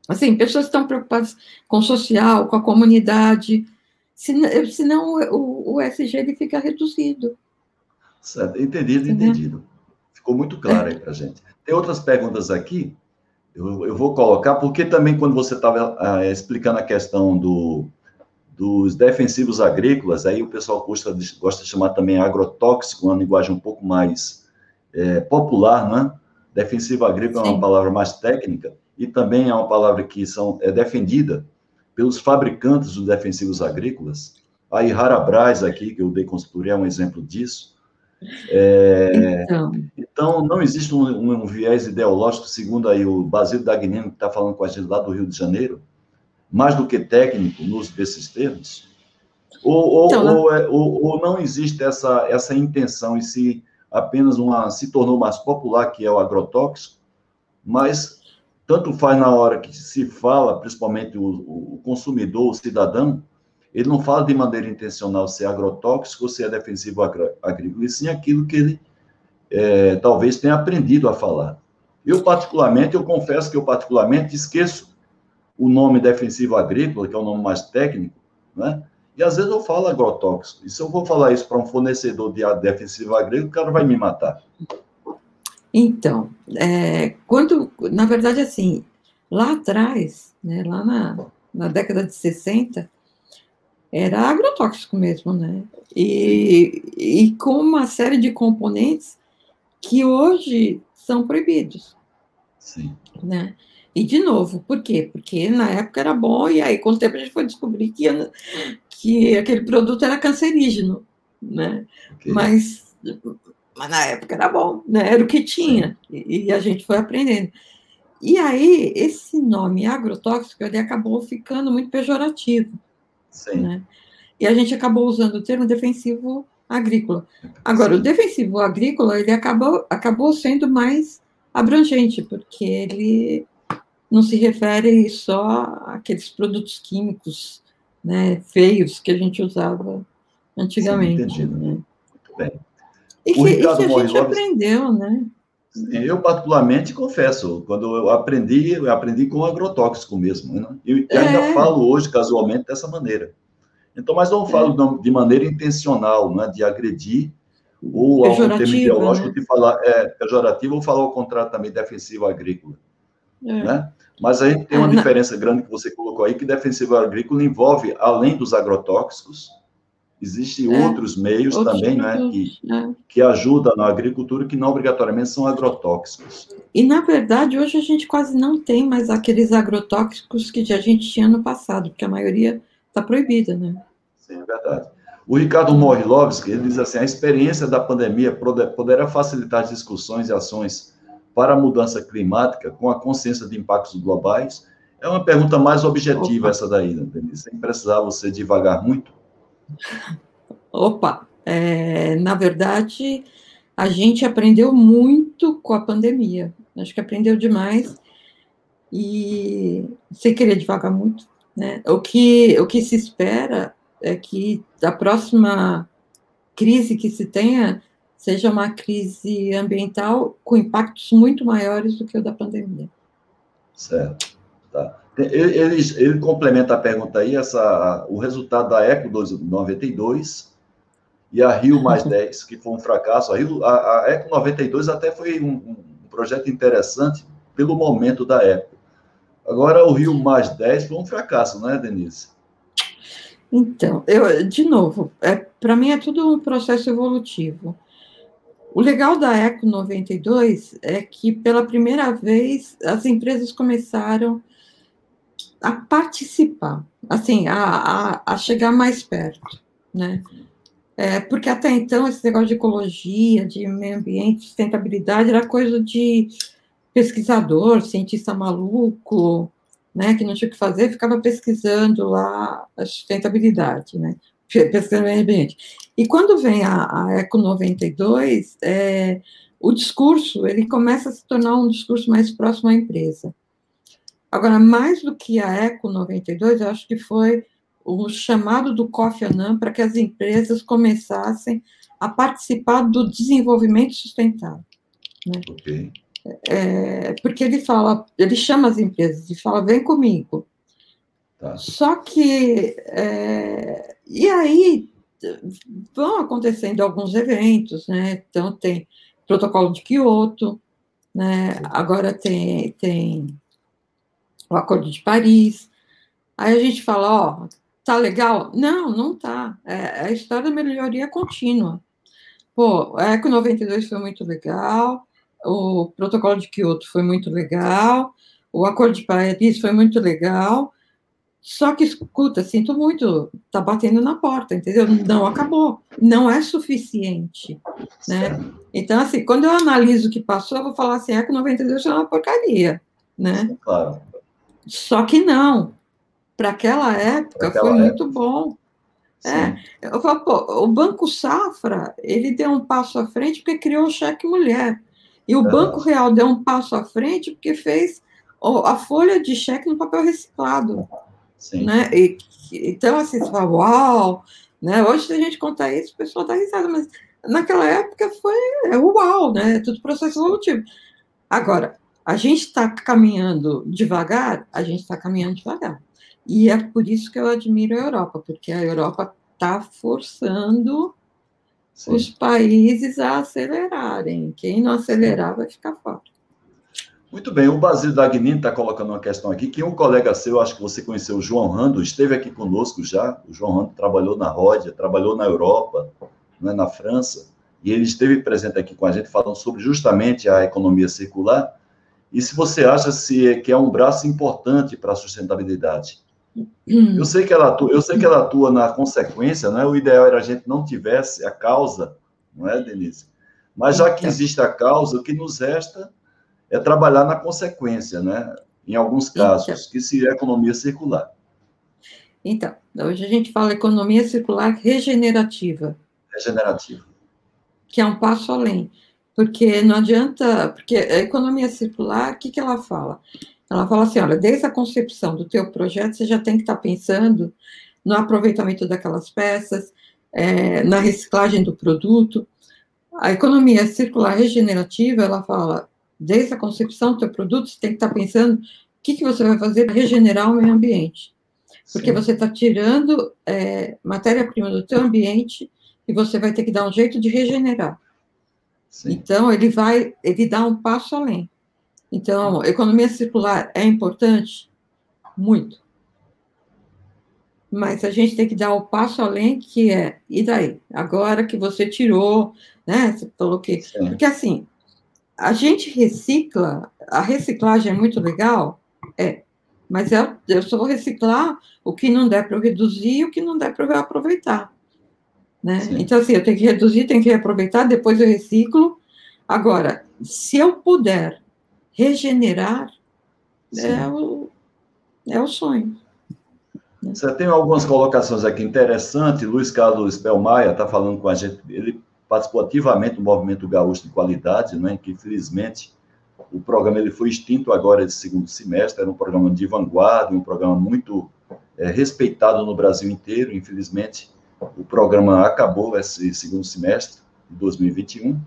Assim, pessoas que estão preocupadas com o social, com a comunidade, senão o, o SG ele fica reduzido. Certo, entendido, entendido. Ficou muito claro aí para gente. Tem outras perguntas aqui, eu, eu vou colocar, porque também quando você estava ah, explicando a questão do, dos defensivos agrícolas, aí o pessoal gosta de, gosta de chamar também agrotóxico, uma linguagem um pouco mais é, popular, né? Defensivo agrícola Sim. é uma palavra mais técnica, e também é uma palavra que são, é defendida pelos fabricantes dos defensivos agrícolas. A Ihara Braz aqui, que eu dei consultoria, é um exemplo disso. É, então. então. não existe um, um, viés ideológico, segundo aí o Basílio Dagnino, que está falando com a gente lá do Rio de Janeiro, mais do que técnico no uso desses termos? Ou, então, ou, ou, é, ou, ou, não existe essa, essa intenção e se apenas uma se tornou mais popular, que é o agrotóxico, mas tanto faz na hora que se fala, principalmente o, o consumidor, o cidadão, ele não fala de maneira intencional se é agrotóxico ou se é defensivo agrícola, e sim aquilo que ele é, talvez tenha aprendido a falar. Eu, particularmente, eu confesso que eu, particularmente, esqueço o nome defensivo agrícola, que é o nome mais técnico, né? E às vezes eu falo agrotóxico. E se eu vou falar isso para um fornecedor de defensivo agrícola, o cara vai me matar. Então, é, quando, na verdade, assim, lá atrás, né, lá na, na década de 60, era agrotóxico mesmo, né? E, e com uma série de componentes que hoje são proibidos. Sim. Né? E, de novo, por quê? Porque na época era bom, e aí, com o tempo, a gente foi descobrir que, que aquele produto era cancerígeno, né? Okay. Mas, mas na época era bom, né? Era o que tinha, e, e, a gente foi aprendendo. E aí, esse nome agrotóxico, ele acabou ficando muito pejorativo. Sim. Né? E a gente acabou usando o termo defensivo agrícola. Agora, Sim. o defensivo agrícola, ele acabou, acabou sendo mais abrangente, porque ele não se refere só àqueles produtos químicos né, feios que a gente usava antigamente. Sim, né? Muito bem. E que, e que, a gente aprendeu, né? Eu, particularmente, confesso, quando eu aprendi, eu aprendi com agrotóxico mesmo. Né? E é. ainda falo hoje, casualmente, dessa maneira. Então, mas não falo é. de maneira intencional, né, de agredir, ou algum termo ideológico né? de falar é, pejorativo, ou falar o contrário também, defensivo agrícola. É. Né? Mas a gente tem uma é, diferença grande que você colocou aí, que defensivo agrícola envolve, além dos agrotóxicos, Existem é, outros meios outros também, né, que, é. que ajudam na agricultura que não obrigatoriamente são agrotóxicos. E, na verdade, hoje a gente quase não tem mais aqueles agrotóxicos que a gente tinha no passado, porque a maioria está proibida, né? Sim, é verdade. O Ricardo Morilovski, ele diz assim, a experiência da pandemia poderá facilitar discussões e ações para a mudança climática com a consciência de impactos globais? É uma pergunta mais objetiva Opa. essa daí, né, sem precisar você devagar muito. Opa, é, na verdade, a gente aprendeu muito com a pandemia. Acho que aprendeu demais e sem querer devagar muito, né? O que o que se espera é que a próxima crise que se tenha seja uma crise ambiental com impactos muito maiores do que o da pandemia. Certo. Tá. Ele, ele, complementa a pergunta aí, essa, o resultado da Eco 92 e a Rio mais 10, que foi um fracasso. A, Rio, a, a Eco 92 até foi um, um, projeto interessante pelo momento da época. Agora, o Rio mais 10 foi um fracasso, né, Denise? Então, eu, de novo, é, para mim é tudo um processo evolutivo. O legal da Eco 92 é que, pela primeira vez, as empresas começaram a participar, assim, a, a, a chegar mais perto, né? É, porque até então esse negócio de ecologia, de meio ambiente, sustentabilidade era coisa de pesquisador, cientista maluco, né, que não tinha o que fazer, ficava pesquisando lá a sustentabilidade, né, pesquisando meio ambiente. E quando vem a, a Eco 92, é, o discurso ele começa a se tornar um discurso mais próximo à empresa. Agora, mais do que a Eco 92, eu acho que foi o chamado do Kofi Annan para que as empresas começassem a participar do desenvolvimento sustentável. Né? Okay. É, porque ele fala, ele chama as empresas e fala, vem comigo. Tá. Só que, é, e aí vão acontecendo alguns eventos, né? Então tem protocolo de Kyoto, né? Agora tem, tem o Acordo de Paris. Aí a gente fala, ó, tá legal? Não, não tá. É, é a história da melhoria contínua. Pô, a Eco 92 foi muito legal, o Protocolo de Kyoto foi muito legal, o Acordo de Paris foi muito legal, só que, escuta, sinto muito, tá batendo na porta, entendeu? Não acabou, não é suficiente, né? Então, assim, quando eu analiso o que passou, eu vou falar assim, Eco 92 é uma porcaria, né? Claro. Só que não. Para aquela época aquela foi época. muito bom. É, eu falo, pô, o Banco Safra, ele deu um passo à frente porque criou o cheque mulher. E o. Banco Real deu um passo à frente porque fez a folha de cheque no papel reciclado. Sim. Né? E, então, assim, você fala, uau! Né? Hoje, se a gente contar isso, o pessoal dá risada, mas naquela época foi é, uau, né? É tudo processo evolutivo. Agora, a gente está caminhando devagar, a gente está caminhando devagar. E é por isso que eu admiro a Europa, porque a Europa está forçando Sim. os países a acelerarem. Quem não acelerar vai ficar fora. Muito bem, o Basílio Dagnini está colocando uma questão aqui, que um colega seu, acho que você conheceu, o João Rando, esteve aqui conosco já, o João Rando trabalhou na Ródia, trabalhou na Europa, né, na França, e ele esteve presente aqui com a gente falando sobre justamente a economia circular, e se você acha se é, que é um braço importante para a sustentabilidade. Hum. Eu sei que ela atua, eu sei que ela atua na consequência, não é? O ideal era a gente não tivesse a causa, não é, Denise? Mas já que existe a causa, o que nos resta é trabalhar na consequência, né? Em alguns casos, que seria a economia circular. Então, hoje a gente fala economia circular regenerativa. Regenerativa. Que é um passo além. Porque não adianta, porque a economia circular, o que, que ela fala? Ela fala assim, olha, desde a concepção do teu projeto, você já tem que estar pensando no aproveitamento daquelas peças, é, na reciclagem do produto. A economia circular regenerativa, ela fala, desde a concepção do teu produto, você tem que estar pensando o que, que você vai fazer para regenerar o meio ambiente. Porque Sim. você está tirando é, matéria-prima do teu ambiente e você vai ter que dar um jeito de regenerar. Sim. Então, ele vai, ele dá um passo além. Então, economia circular é importante? Muito. Mas a gente tem que dar o passo além, que é, e daí? Agora que você tirou, né? Você falou que. Sim. Porque assim, a gente recicla, a reciclagem é muito legal, é, mas eu, eu só vou reciclar o que não der para eu reduzir e o que não der para eu aproveitar. Né? Então, assim, eu tenho que reduzir, tenho que reaproveitar, depois eu reciclo. Agora, se eu puder regenerar, é o, é o sonho. Você tem algumas colocações aqui interessantes. Luiz Carlos Pelmaia está falando com a gente. Ele participou ativamente do movimento gaúcho de qualidade, né, que infelizmente o programa ele foi extinto agora de segundo semestre. Era um programa de vanguarda, um programa muito é, respeitado no Brasil inteiro. Infelizmente, o programa acabou esse segundo semestre de 2021.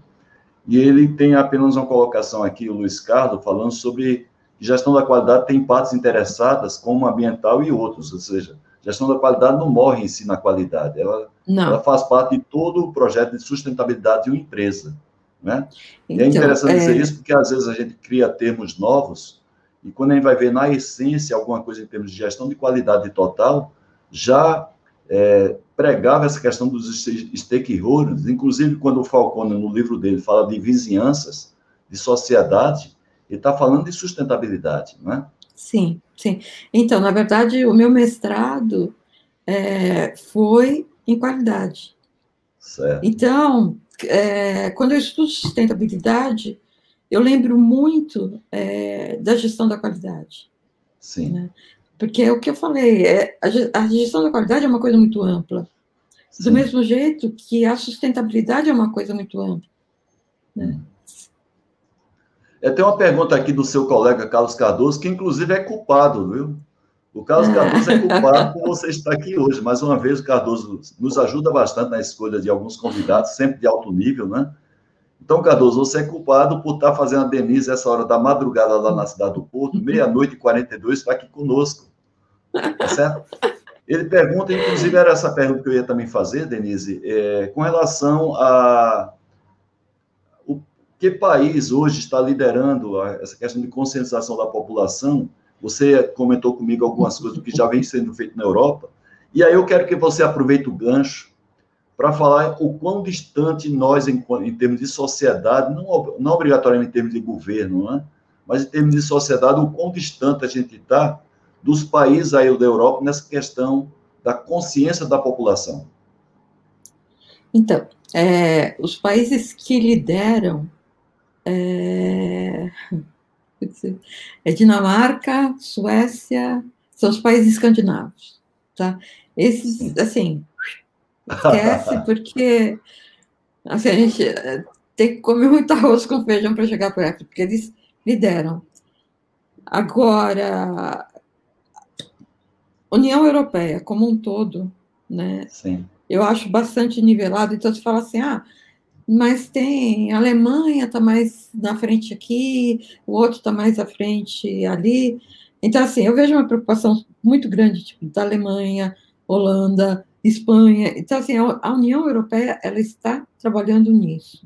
E ele tem apenas uma colocação aqui, o Luiz Carlos, falando sobre gestão da qualidade tem partes interessadas, como ambiental e outros, ou seja, gestão da qualidade não morre em si na qualidade, ela, ela faz parte de todo o projeto de sustentabilidade de uma empresa. Né? Então, e é então, interessante é... dizer isso, porque às vezes a gente cria termos novos, e quando a gente vai ver na essência alguma coisa em termos de gestão de qualidade total, já é, pregava essa questão dos stakeholders, inclusive quando o Falcone, no livro dele, fala de vizinhanças, de sociedade, ele está falando de sustentabilidade, não é? Sim, sim. Então, na verdade, o meu mestrado é, foi em qualidade. Certo. Então, é, quando eu estudo sustentabilidade, eu lembro muito é, da gestão da qualidade. Sim. Né? Porque é o que eu falei, é, a, gestão da qualidade é uma coisa muito ampla. Sim. Do mesmo jeito que a sustentabilidade é uma coisa muito ampla. Né? É, tem uma pergunta aqui do seu colega Carlos Cardoso, que inclusive é culpado, viu? O Carlos Cardoso é culpado por você estar aqui hoje. Mais uma vez, o Cardoso nos ajuda bastante na escolha de alguns convidados, sempre de alto nível, né? Então, Cardoso, você é culpado por estar fazendo a Denise essa hora da madrugada lá na cidade do Porto, meia-noite e 42, está aqui conosco. Tá certo? Ele pergunta, inclusive era essa pergunta que eu ia também fazer, Denise, é, com relação a o que país hoje está liderando a, essa questão de conscientização da população. Você comentou comigo algumas coisas do que já vem sendo feito na Europa, e aí eu quero que você aproveite o gancho para falar o quão distante nós, em, em termos de sociedade, não, não obrigatoriamente em termos de governo, né? mas em termos de sociedade, o quão distante a gente está dos países aí da Europa nessa questão da consciência da população? Então, é, os países que lideram é, é, Dinamarca, Suécia, são os países escandinavos, tá? Esses, assim, esquece porque assim, a gente é, tem que comer muito arroz com feijão para chegar perto, porque eles lideram. Agora, União Europeia como um todo, né? Sim. Eu acho bastante nivelado. Então, você fala assim, ah, mas tem a Alemanha está mais na frente aqui, o outro está mais à frente ali. Então, assim, eu vejo uma preocupação muito grande tipo, da Alemanha, Holanda, Espanha. Então, assim, a União Europeia ela está trabalhando nisso.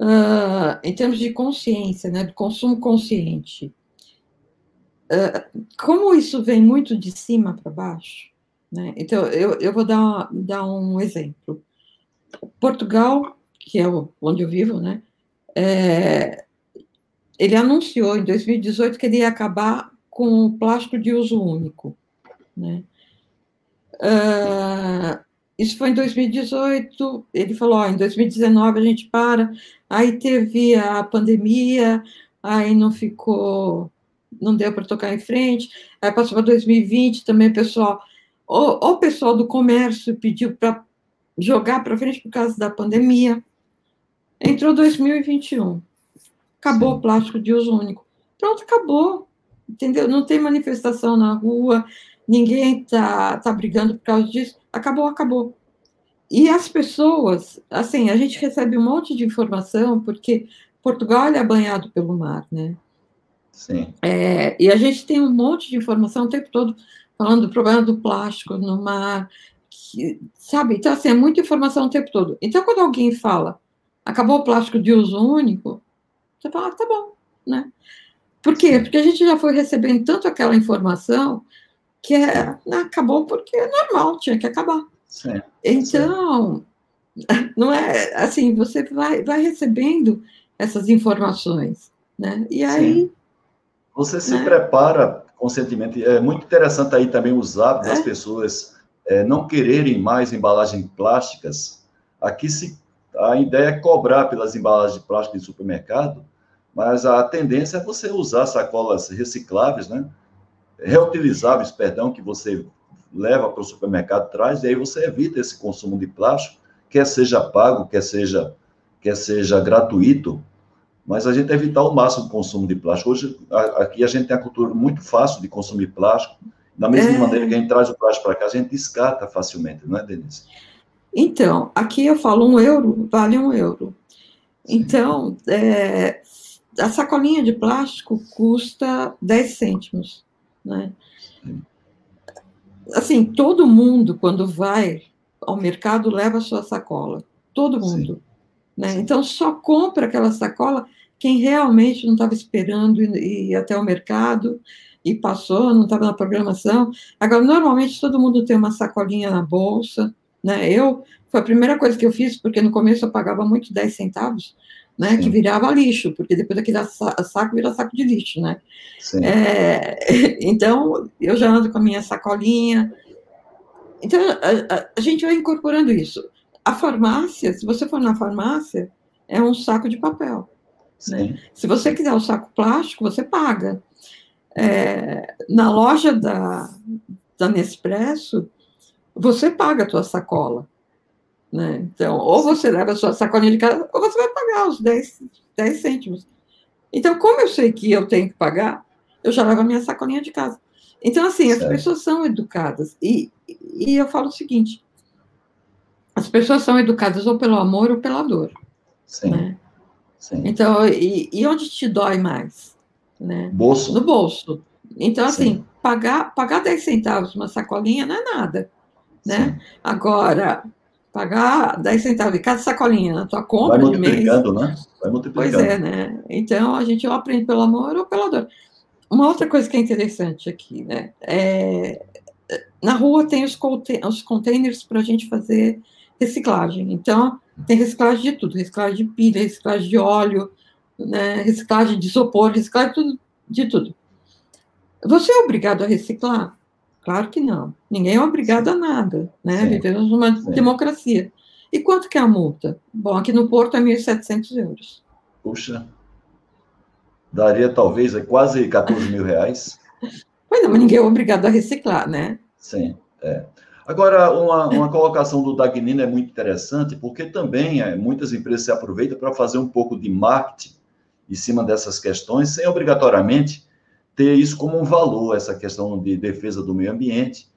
Uh, em termos de consciência, né, do consumo consciente. Ah, como isso vem muito de cima para baixo, né? Então, eu, eu vou dar, dar um exemplo. Portugal, que é onde eu vivo, né? É, ele anunciou em 2018 que ele ia acabar com o plástico de uso único, né? Uh, isso foi em 2018. Ele falou: ó, em 2019 a gente para. Aí teve a pandemia, aí não ficou não deu para tocar em frente. Aí passou para 2020 também, pessoal. O, o pessoal do comércio pediu para jogar para frente por causa da pandemia. Entrou 2021. Acabou Sim. o plástico de uso único. Pronto, acabou. Entendeu? Não tem manifestação na rua, ninguém está tá brigando por causa disso. Acabou, acabou. E as pessoas, assim, a gente recebe um monte de informação, porque Portugal é banhado pelo mar, né? Sim. É, e a gente tem um monte de informação o tempo todo falando do problema do plástico no mar, que, sabe? Então, assim, é muita informação o tempo todo. Então, quando alguém fala, acabou o plástico de uso único, você fala, ah, tá bom, né? Por quê? Porque a gente já foi recebendo tanto aquela informação que é, né, acabou porque é normal, tinha que acabar. Sim, então, sim. não é assim, você vai, vai recebendo essas informações, né? E aí. Sim. Você se né? prepara conscientemente. É muito interessante aí também os hábitos é? das pessoas é, não quererem mais embalagens plásticas. Aqui se a ideia é cobrar pelas embalagens de plástico de supermercado, mas a tendência é você usar sacolas recicláveis, né? Reutilizáveis, perdão, que você leva para o supermercado, traz, e aí você evita esse consumo de plástico, quer seja pago, quer seja, quer seja gratuito, mas a gente evitar o máximo o consumo de plástico. Hoje, aqui a gente tem a cultura muito fácil de consumir plástico, da mesma é... maneira que a gente traz o plástico para cá, a gente descarta facilmente, não é, Denise? Então, aqui eu falo um euro, vale um euro. Então, é, a sacolinha de plástico custa 10 cêntimos, né? Assim, todo mundo, quando vai ao mercado, leva a sua sacola. Todo mundo. Né? Então, só compra aquela sacola quem realmente não estava esperando ir, até o mercado e passou, não estava na programação. Agora, normalmente, todo mundo tem uma sacolinha na bolsa, né? Eu, foi a primeira coisa que eu fiz, porque no começo eu pagava muito 10 centavos, né, que virava lixo, porque depois daquele saco vira saco de lixo, né? É, então, eu já ando com a minha sacolinha. Então, a, a, a, gente vai incorporando isso. A farmácia, se você for na farmácia, é um saco de papel. Né? Se você quiser o um saco plástico, você paga. É, na loja da, da Nespresso, você paga a tua sacola. Né? Então, ou você leva a sua sacolinha de casa, ou você vai pagar os 10, 10 cêntimos. Então, como eu sei que eu tenho que pagar, eu já levo a minha sacolinha de casa. Então, assim, as pessoas são educadas. E, e eu falo o seguinte: as pessoas são educadas ou pelo amor ou pela dor. Sim. Né? Sim. Então, e, e, onde te dói mais? Né? Bolso. No bolso. Então, assim, Sim. pagar, pagar 10 centavos uma sacolinha não é nada. Né? Agora, pagar 10 centavos de cada sacolinha na tua compra Vai multiplicando, mês. né? Vai multiplicando. Pois é, né? Então, a gente ou aprende pelo amor ou pela dor. Uma outra coisa que é interessante aqui, né? É, na rua tem os, os containers para a gente fazer reciclagem. Então, tem reciclagem de tudo. Reciclagem de pilha, reciclagem de óleo, né? reciclagem de isopor, reciclagem de tudo, de tudo. Você é obrigado a reciclar? Claro que não. Ninguém é obrigado a nada, né? Sim. Vivemos numa Sim. democracia. E quanto que é a multa? Bom, aqui no Porto é 1.700 euros. Puxa, daria talvez quase 14 mil reais. Pois não, mas ninguém é obrigado a reciclar, né? Sim, é. Agora, uma, uma colocação do Dagnino é muito interessante, porque também é, muitas empresas se aproveitam para fazer um pouco de marketing em cima dessas questões, sem obrigatoriamente ter isso como um valor, essa questão de defesa do meio ambiente.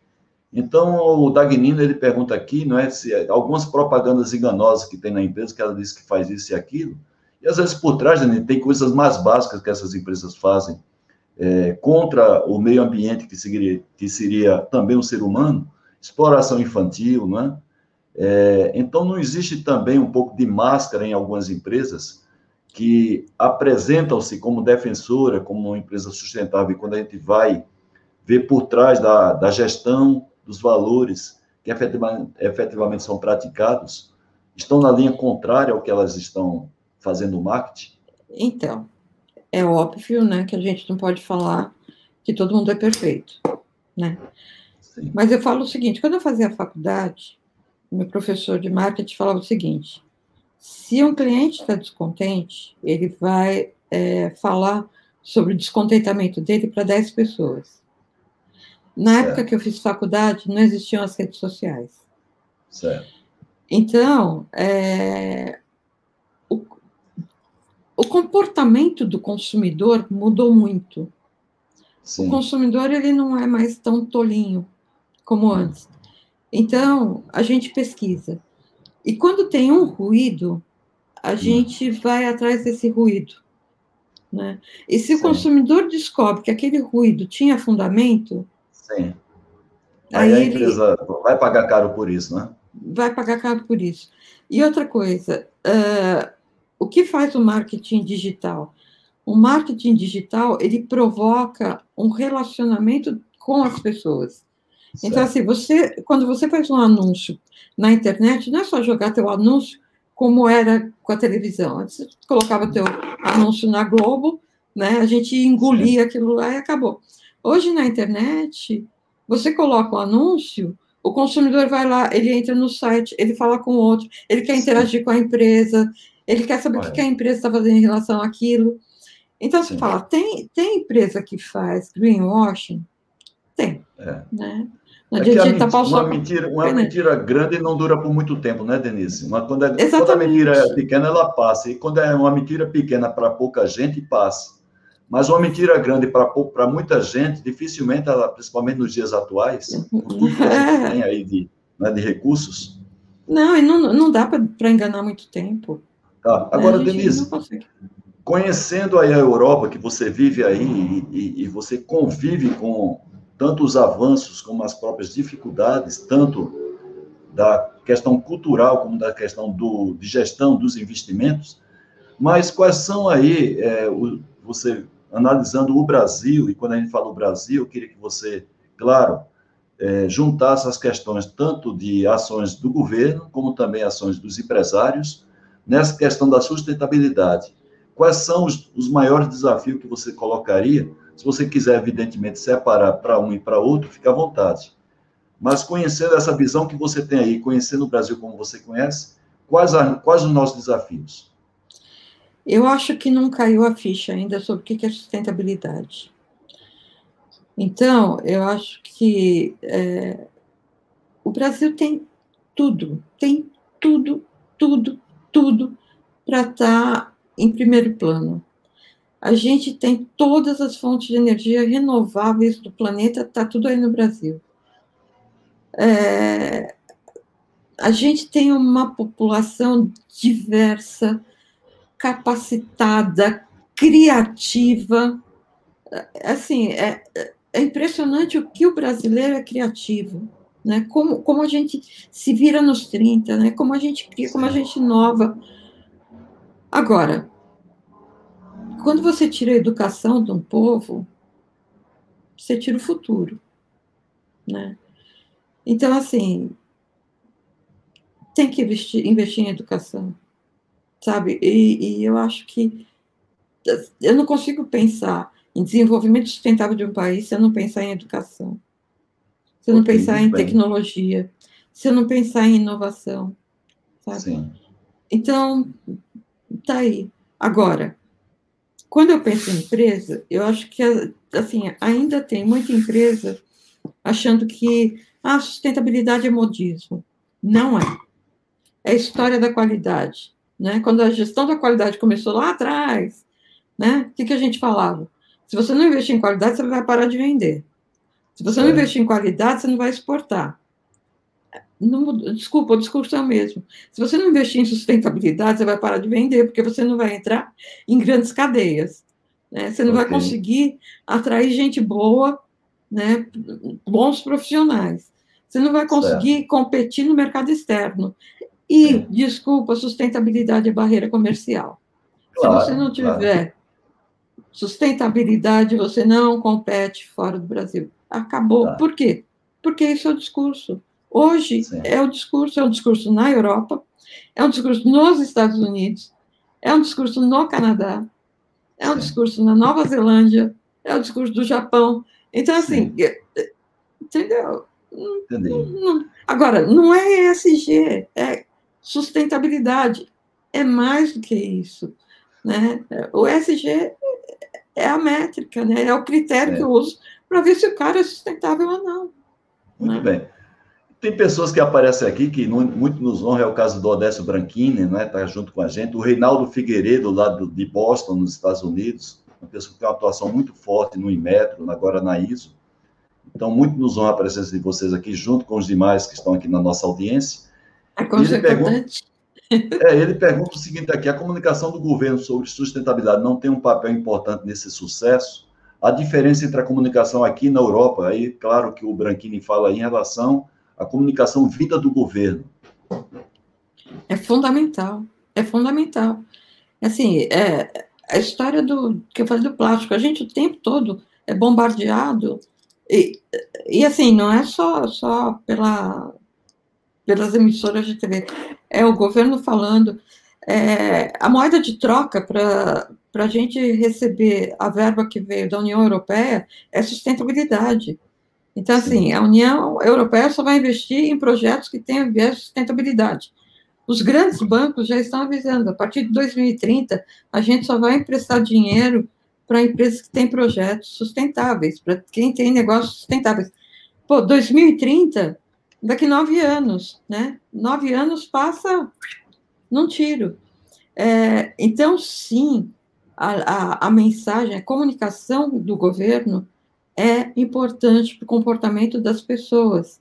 Então, o Dagnino, ele pergunta aqui, não é, se algumas propagandas enganosas que tem na empresa, que ela diz que faz isso e aquilo, e às vezes por trás né, tem coisas mais básicas que essas empresas fazem é, contra o meio ambiente, que seria, que seria também um ser humano, exploração infantil, não é? Então, não existe também um pouco de máscara em algumas empresas, que apresentam-se como defensora, como uma empresa sustentável, e quando a gente vai ver por trás da, da gestão dos valores que efetivamente, efetivamente são praticados, estão na linha contrária ao que elas estão fazendo marketing? Então, é óbvio, né, que a gente não pode falar que todo mundo é perfeito, né? Sim. Mas eu falo o seguinte, quando eu fazia a faculdade, meu professor de marketing falava o seguinte, se um cliente está descontente, ele vai é, falar sobre o descontentamento dele para 10 pessoas. Na certo. época que eu fiz faculdade, não existiam as redes sociais. Certo. Então, é, o, o comportamento do consumidor mudou muito. Sim. O consumidor ele não é mais tão tolinho como antes. Então, a gente pesquisa. E quando tem um ruído, a hum. gente vai atrás desse ruído. Né? E se Sim. o consumidor descobre que aquele ruído tinha fundamento, Sim. Aí, Aí a empresa ele... vai pagar caro por isso, né? Vai pagar caro por isso. E outra coisa, uh, o que faz o marketing digital? O marketing digital, ele provoca um relacionamento com as pessoas. Então, assim, você, quando você faz um anúncio na internet, não é só jogar teu anúncio como era com a televisão. Antes você colocava teu anúncio na Globo, né? A gente engolia aquilo lá e acabou. Hoje na internet, você coloca o um anúncio, o consumidor vai lá, ele entra no site, ele fala com o outro, ele quer interagir Sim. com a empresa, ele quer saber Olha. o que a empresa está fazendo em relação àquilo. Então, você Sim. fala, tem, tem empresa que faz greenwashing? Tem. É. Né? É mentira, uma, mentira, uma mentira grande não dura por muito tempo, né, Denise? Uma, quando, é, quando, a mentira é pequena, ela passa. E quando é uma mentira pequena para pouca gente, passa. Mas uma mentira grande para muita gente, dificilmente, ela, principalmente nos dias atuais, com tudo que a gente tem aí de, né, de recursos. Não, e não, não dá para enganar muito tempo. Tá. Agora, Denise, conhecendo aí a Europa, que você vive aí e, e, e você convive com tanto os avanços como as próprias dificuldades, tanto da questão cultural como da questão do, de gestão dos investimentos, mas quais são aí, é, o, você analisando o Brasil, e quando a gente fala o Brasil, eu queria que você, claro, é, juntasse as questões tanto de ações do governo, como também ações dos empresários, nessa questão da sustentabilidade. Quais são os, os maiores desafios que você colocaria se você quiser, evidentemente, separar para um e para outro, fica à vontade. Mas conhecendo essa visão que você tem aí, conhecendo o Brasil como você conhece, quais, a, quais os nossos desafios? Eu acho que não caiu a ficha ainda sobre o que é sustentabilidade. Então, eu acho que é, o Brasil tem tudo, tem tudo, tudo, tudo para estar tá em primeiro plano a gente tem todas as fontes de energia renováveis do planeta, está tudo aí no Brasil. É, a gente tem uma população diversa, capacitada, criativa. Assim, é, é impressionante o que o brasileiro é criativo. Né? Como, como a gente se vira nos 30, né? como a gente cria, como a gente inova. Agora, quando você tira a educação de um povo, você tira o futuro, né? Então, assim, tem que investir, investir em educação, sabe? E, e, eu acho que eu não consigo pensar em desenvolvimento sustentável de um país se eu não pensar em educação, se eu não okay, pensar em bem. tecnologia, se eu não pensar em inovação, sabe? Sim. Então, tá aí. Agora, quando eu penso em empresa, eu acho que assim ainda tem muita empresa achando que a ah, sustentabilidade é modismo. Não é. É a história da qualidade. Né? Quando a gestão da qualidade começou lá atrás, né? o que, que a gente falava? Se você não investir em qualidade, você vai parar de vender. Se você não investir em qualidade, você não vai exportar. Não, desculpa, o discurso é o mesmo. Se você não investir em sustentabilidade, você vai parar de vender, porque você não vai entrar em grandes cadeias. Né? Você não okay. vai conseguir atrair gente boa, né? bons profissionais. Você não vai conseguir certo. competir no mercado externo. E, Sim. desculpa, sustentabilidade é barreira comercial. Claro, Se você não tiver claro. sustentabilidade, você não compete fora do Brasil. Acabou. Tá. Por quê? Porque isso é o discurso. Hoje Sim. é o discurso, é um discurso na Europa, é um discurso nos Estados Unidos, é um discurso no Canadá, é um Sim. discurso na Nova Zelândia, é o discurso do Japão. Então, assim, Sim. É, é, entendeu? Entendi. agora, não é ESG, é sustentabilidade. É mais do que isso. Né? O ESG é a métrica, né? é o critério é. que eu uso para ver se o cara é sustentável ou não. Muito né? bem. Tem pessoas que aparecem aqui que muito nos honra, é o caso do Odécio Branchini, né? Está junto com a gente. O Reinaldo Figueiredo, lá do, de Boston, nos Estados Unidos, uma pessoa que tem uma atuação muito forte no Inmetro, agora na ISO. Então, muito nos honra a presença de vocês aqui, junto com os demais que estão aqui na nossa audiência. A ele pergunta, é, ele pergunta o seguinte aqui: a comunicação do governo sobre sustentabilidade não tem um papel importante nesse sucesso? a diferença entre a comunicação aqui na Europa, aí, claro que o Branchini fala em relação à comunicação vida do governo. É fundamental, é fundamental. Assim, é, a história do que eu falei do plástico, a gente o tempo todo é bombardeado e, e assim, não é só, só pela, pelas emissoras de TV, é o governo falando. É, a moeda de troca para a gente receber a verba que veio da União Europeia é sustentabilidade. Então, assim, a União Europeia só vai investir em projetos que tenham viés de sustentabilidade. Os grandes bancos já estão avisando, a partir de 2030, a gente só vai emprestar dinheiro para empresas que têm projetos sustentáveis, para quem tem negócios sustentáveis. Pô, 2030, daqui nove anos, né? Nove anos passa num tiro. É, então, sim, a, a, a, mensagem, a comunicação do governo é importante para o comportamento das pessoas.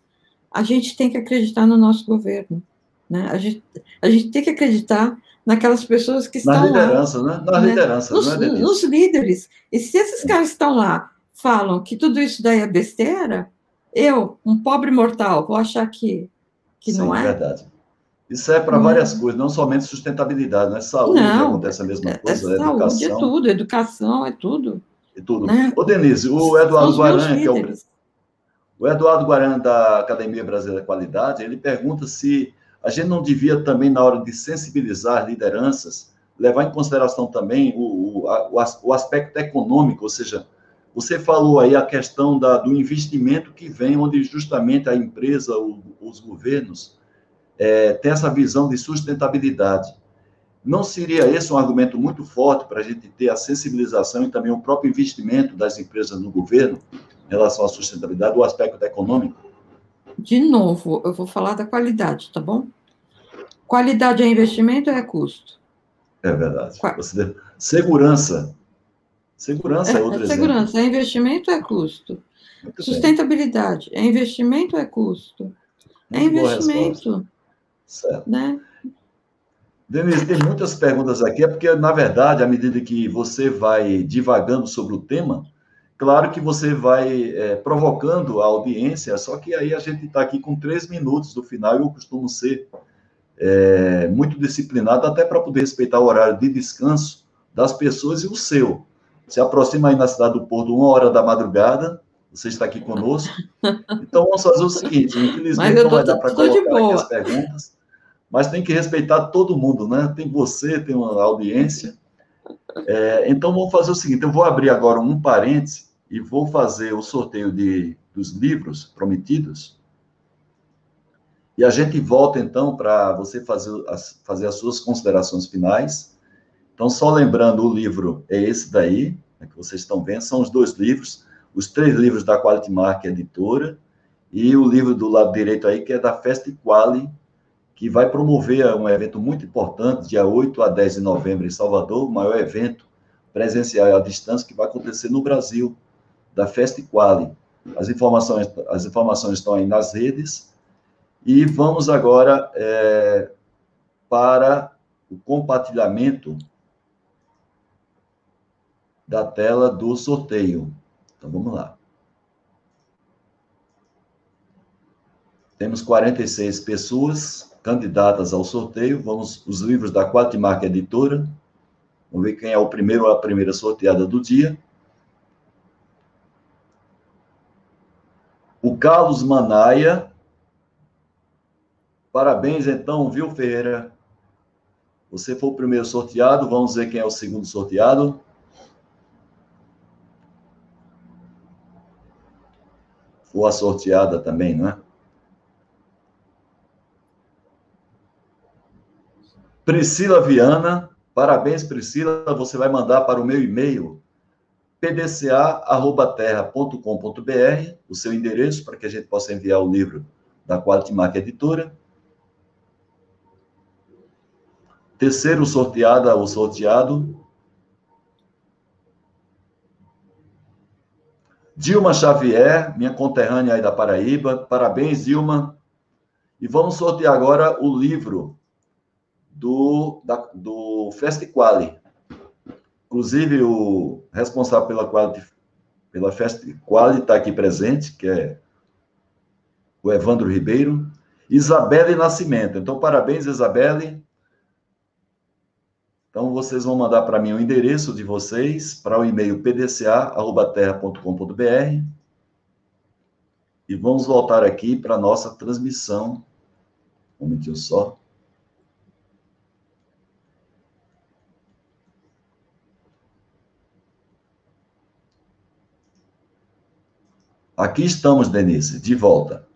A gente tem que acreditar no nosso governo. Né? A, gente, a gente tem que acreditar naquelas pessoas que estão Na liderança, lá, né? Na né? liderança, nos, é nos líderes. E se esses caras estão lá falam que tudo isso daí é besteira, eu, um pobre mortal, vou achar que, que Sim, não é? verdade. Isso é para várias coisas, não somente sustentabilidade, né? Saúde não, acontece a mesma é, coisa, é, saúde, educação. é tudo, educação é tudo. É tudo. Né? Ô, Denise, o Eduardo Guaran, que é o, o Eduardo Guaran da Academia Brasileira da Qualidade, ele pergunta se a gente não devia também, na hora de sensibilizar lideranças, levar em consideração também o, o, a, o aspecto econômico, ou seja, você falou aí a questão da, do investimento que vem, onde justamente a empresa, o, os governos, é, têm essa visão de sustentabilidade. Não seria esse um argumento muito forte para a gente ter a sensibilização e também o próprio investimento das empresas no governo em relação à sustentabilidade, o aspecto econômico? De novo, eu vou falar da qualidade, tá bom? Qualidade é investimento ou é custo? É verdade. Você... Segurança. Segurança é, é outro é segurança, exemplo. é investimento ou é custo? Muito Sustentabilidade, bem. é investimento ou é custo? É Muito investimento. Certo. Né? Denise, tem muitas perguntas aqui, é porque, na verdade, à medida que você vai divagando sobre o tema, Claro que você vai é, provocando a audiência, só que aí a gente está aqui com três minutos do final e eu costumo ser é, muito disciplinado até para poder respeitar o horário de descanso das pessoas e o seu. Se aproxima aí na cidade do Porto, uma hora da madrugada, você está aqui conosco. Então vamos fazer o seguinte: infelizmente não vai dar para colocar aqui as perguntas, mas tem que respeitar todo mundo, né? Tem você, tem uma audiência. É, então vamos fazer o seguinte: eu vou abrir agora um parêntese e vou fazer o sorteio de, dos livros prometidos. E a gente volta, então, para você fazer as, fazer as suas considerações finais. Então, só lembrando, o livro é esse daí, né, que vocês estão vendo, são os dois livros, os três livros da Quality Mark Editora, e o livro do lado direito aí, que é da Festa Quali, que vai promover um evento muito importante, dia 8 a 10 de novembro, em Salvador, o maior evento presencial à distância que vai acontecer no Brasil, da Festa Quali. As informações, as informações estão aí nas redes. E vamos agora é, para o compartilhamento da tela do sorteio. Então, vamos lá. Temos 46 pessoas candidatas ao sorteio. Vamos os livros da Quatimarca Editora. Vamos ver quem é o primeiro ou a primeira sorteada do dia. O Carlos Manaia. Parabéns, então, viu, Ferreira? Você foi o primeiro sorteado. Vamos ver quem é o segundo sorteado. Foi a sorteada também, não é? Priscila Viana. Parabéns, Priscila. Você vai mandar para o meu e-mail pdca.terra.com.br, o seu endereço, para que a gente possa enviar o livro da Quality Mark Editora. Terceiro sorteada ou sorteado. Dilma Xavier, minha conterrânea aí da Paraíba. Parabéns, Dilma. E vamos sortear agora o livro do, da, do Festiquali, Inclusive, o responsável pela Quality pela Festa Quali, está aqui presente, que é o Evandro Ribeiro. Isabelle Nascimento. Então, parabéns, Isabelle. Então, vocês vão mandar para mim o endereço de vocês para o e-mail pdca.terra.com.br e vamos voltar aqui para a nossa transmissão. Um momentinho só. Aqui estamos, Denise, de volta.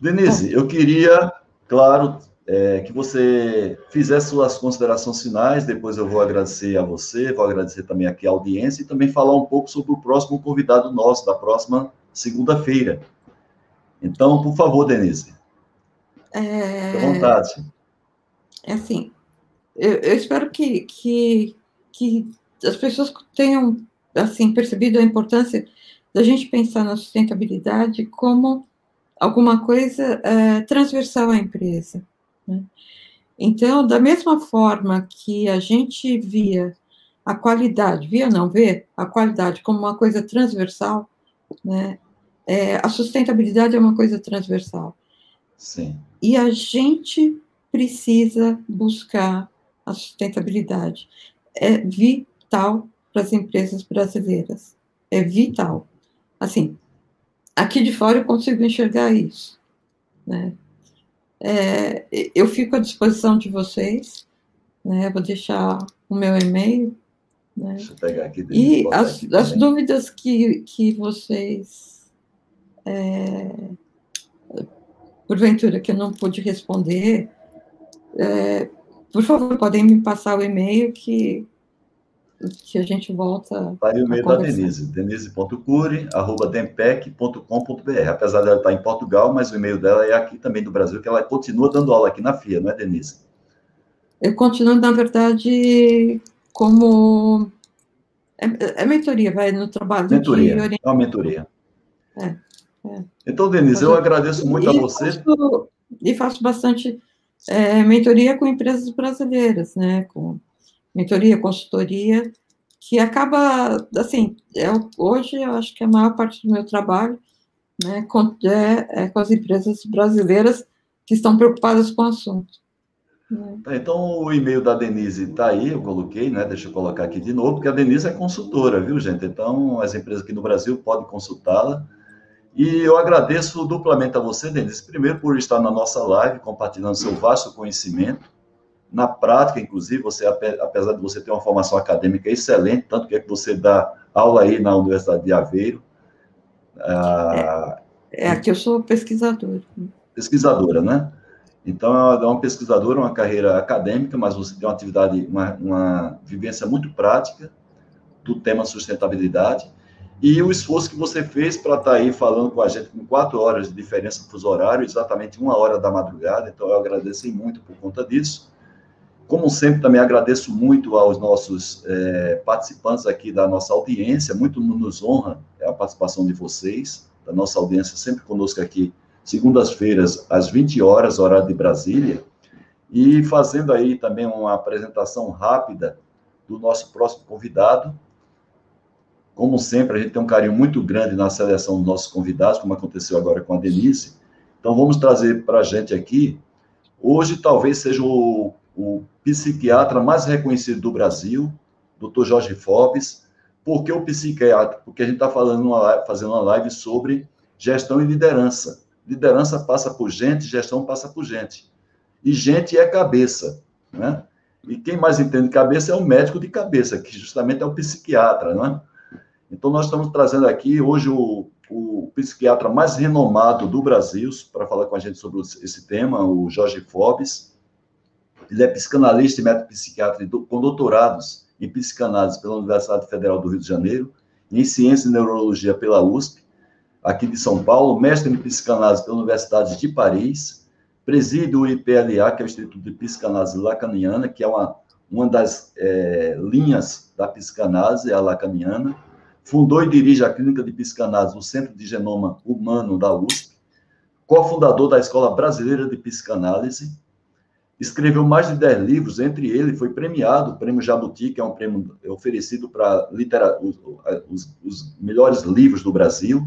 Denise, eu queria, claro, é, que você fizesse suas considerações finais, depois eu vou agradecer a você, vou agradecer também aqui a audiência e também falar um pouco sobre o próximo convidado nosso, da próxima segunda-feira. Então, por favor, Denise. É... Fique à vontade. É assim, eu, eu espero que, que, que as pessoas tenham assim percebido a importância da gente pensar na sustentabilidade como alguma coisa é, transversal à empresa. Né? Então, da mesma forma que a gente via a qualidade, via não ver a qualidade como uma coisa transversal, né? É, a sustentabilidade é uma coisa transversal. Sim. E a gente precisa buscar a sustentabilidade. É vital para as empresas brasileiras. É vital. Assim, aqui de fora eu consigo enxergar isso. Né? É, eu fico à disposição de vocês, né? vou deixar o meu e-mail. Né? Deixa eu pegar aqui. E as, aqui as dúvidas que, que vocês, é, porventura, que eu não pude responder, é, por favor, podem me passar o e-mail que que a gente volta. Tá aí o e-mail da Denise, denise.cure.dempec.com.br. Apesar dela estar em Portugal, mas o e-mail dela é aqui também do Brasil, que ela continua dando aula aqui na FIA, não é, Denise? Eu continuo, na verdade, como. É, é mentoria, vai, no trabalho. Mentoria, de... é uma mentoria. É, é. Então, Denise, eu agradeço muito e a você. Faço, e faço bastante é, mentoria com empresas brasileiras, né? Com mentoria, consultoria, que acaba, assim, é, hoje eu acho que a maior parte do meu trabalho né, com, é, é com as empresas brasileiras que estão preocupadas com o assunto. Tá, então, o e-mail da Denise está aí, eu coloquei, né? Deixa eu colocar aqui de novo, porque a Denise é consultora, viu, gente? Então, as empresas aqui no Brasil podem consultá-la. E eu agradeço duplamente a você, Denise, primeiro por estar na nossa live, compartilhando seu vasto conhecimento, na prática, inclusive, você, apesar de você ter uma formação acadêmica excelente, tanto que é que você dá aula aí na Universidade de Aveiro. Ah, é, é aqui eu sou pesquisadora. Pesquisadora, né? Então, é uma pesquisadora, uma carreira acadêmica, mas você tem uma atividade, uma, uma vivência muito prática do tema sustentabilidade e o esforço que você fez para estar tá aí falando com a gente com quatro horas de diferença fuso horário, exatamente uma hora da madrugada. Então, eu agradeço muito por conta disso. Como sempre, também agradeço muito aos nossos é, participantes aqui da nossa audiência, muito nos honra a participação de vocês, da nossa audiência, sempre conosco aqui, segundas-feiras, às 20 horas, horário de Brasília, e fazendo aí também uma apresentação rápida do nosso próximo convidado. Como sempre, a gente tem um carinho muito grande na seleção dos nossos convidados, como aconteceu agora com a Denise. Então, vamos trazer para a gente aqui, hoje talvez seja o o psiquiatra mais reconhecido do Brasil, Dr. Jorge Forbes. Por que o psiquiatra? Porque a gente está fazendo uma live sobre gestão e liderança. Liderança passa por gente, gestão passa por gente. E gente é cabeça, né? E quem mais entende cabeça é o médico de cabeça, que justamente é o psiquiatra, né? Então, nós estamos trazendo aqui hoje o, o psiquiatra mais renomado do Brasil para falar com a gente sobre esse tema, o Jorge Forbes. Ele é psicanalista e médico psiquiatra com doutorados em psicanálise pela Universidade Federal do Rio de Janeiro, em ciência e neurologia pela USP, aqui de São Paulo, mestre em psicanálise pela Universidade de Paris, preside o IPLA, que é o Instituto de Psicanálise Lacaniana, que é uma, uma das é, linhas da psicanálise, é a lacaniana, fundou e dirige a Clínica de Psicanálise no Centro de Genoma Humano da USP, cofundador da Escola Brasileira de Psicanálise, escreveu mais de 10 livros, entre eles foi premiado, o Prêmio Jabuti, que é um prêmio oferecido para os, os, melhores livros do Brasil.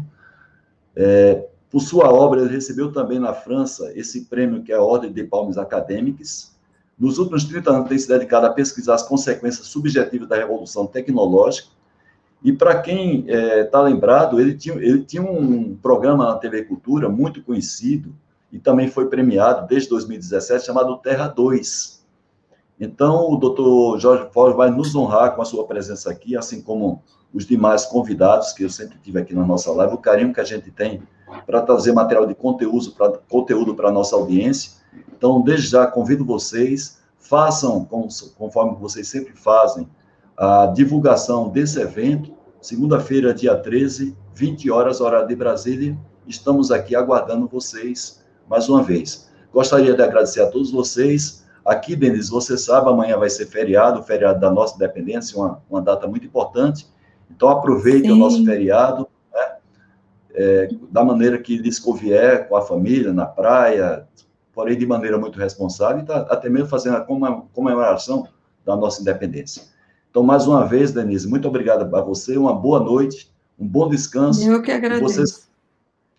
É, por sua obra, ele recebeu também na França esse prêmio, que é a Ordem de Palmes Acadêmicas. Nos últimos 30 anos, tem se dedicado a pesquisar as consequências subjetivas da revolução tecnológica. E para quem está é, tá lembrado, ele tinha, ele tinha um programa na TV Cultura muito conhecido, e também foi premiado desde 2017, chamado Terra 2. Então, o doutor Jorge Ford vai nos honrar com a sua presença aqui, assim como os demais convidados que eu sempre tive aqui na nossa live, o carinho que a gente tem para trazer material de conteúdo para conteúdo a nossa audiência. Então, desde já, convido vocês, façam, conforme vocês sempre fazem, a divulgação desse evento, segunda-feira, dia 13, 20 horas, hora de Brasília. Estamos aqui aguardando vocês mais uma vez. Gostaria de agradecer a todos vocês. Aqui, Denise, você sabe, amanhã vai ser feriado, feriado da nossa independência, uma, uma data muito importante. Então, aproveite Sim. o nosso feriado, né? é, da maneira que lhes convier, com a família, na praia, porém de maneira muito responsável, e tá, até mesmo fazendo a comemoração da nossa independência. Então, mais uma vez, Denise, muito obrigado a você, uma boa noite, um bom descanso. Eu que agradeço. Vocês,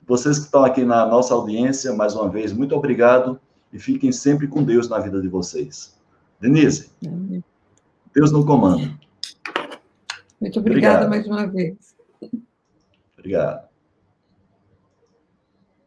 vocês que estão aqui na nossa audiência, mais uma vez, muito obrigado e fiquem sempre com Deus na vida de vocês. Denise, Deus no comando. Muito obrigada Obrigado. mais uma vez. Obrigado.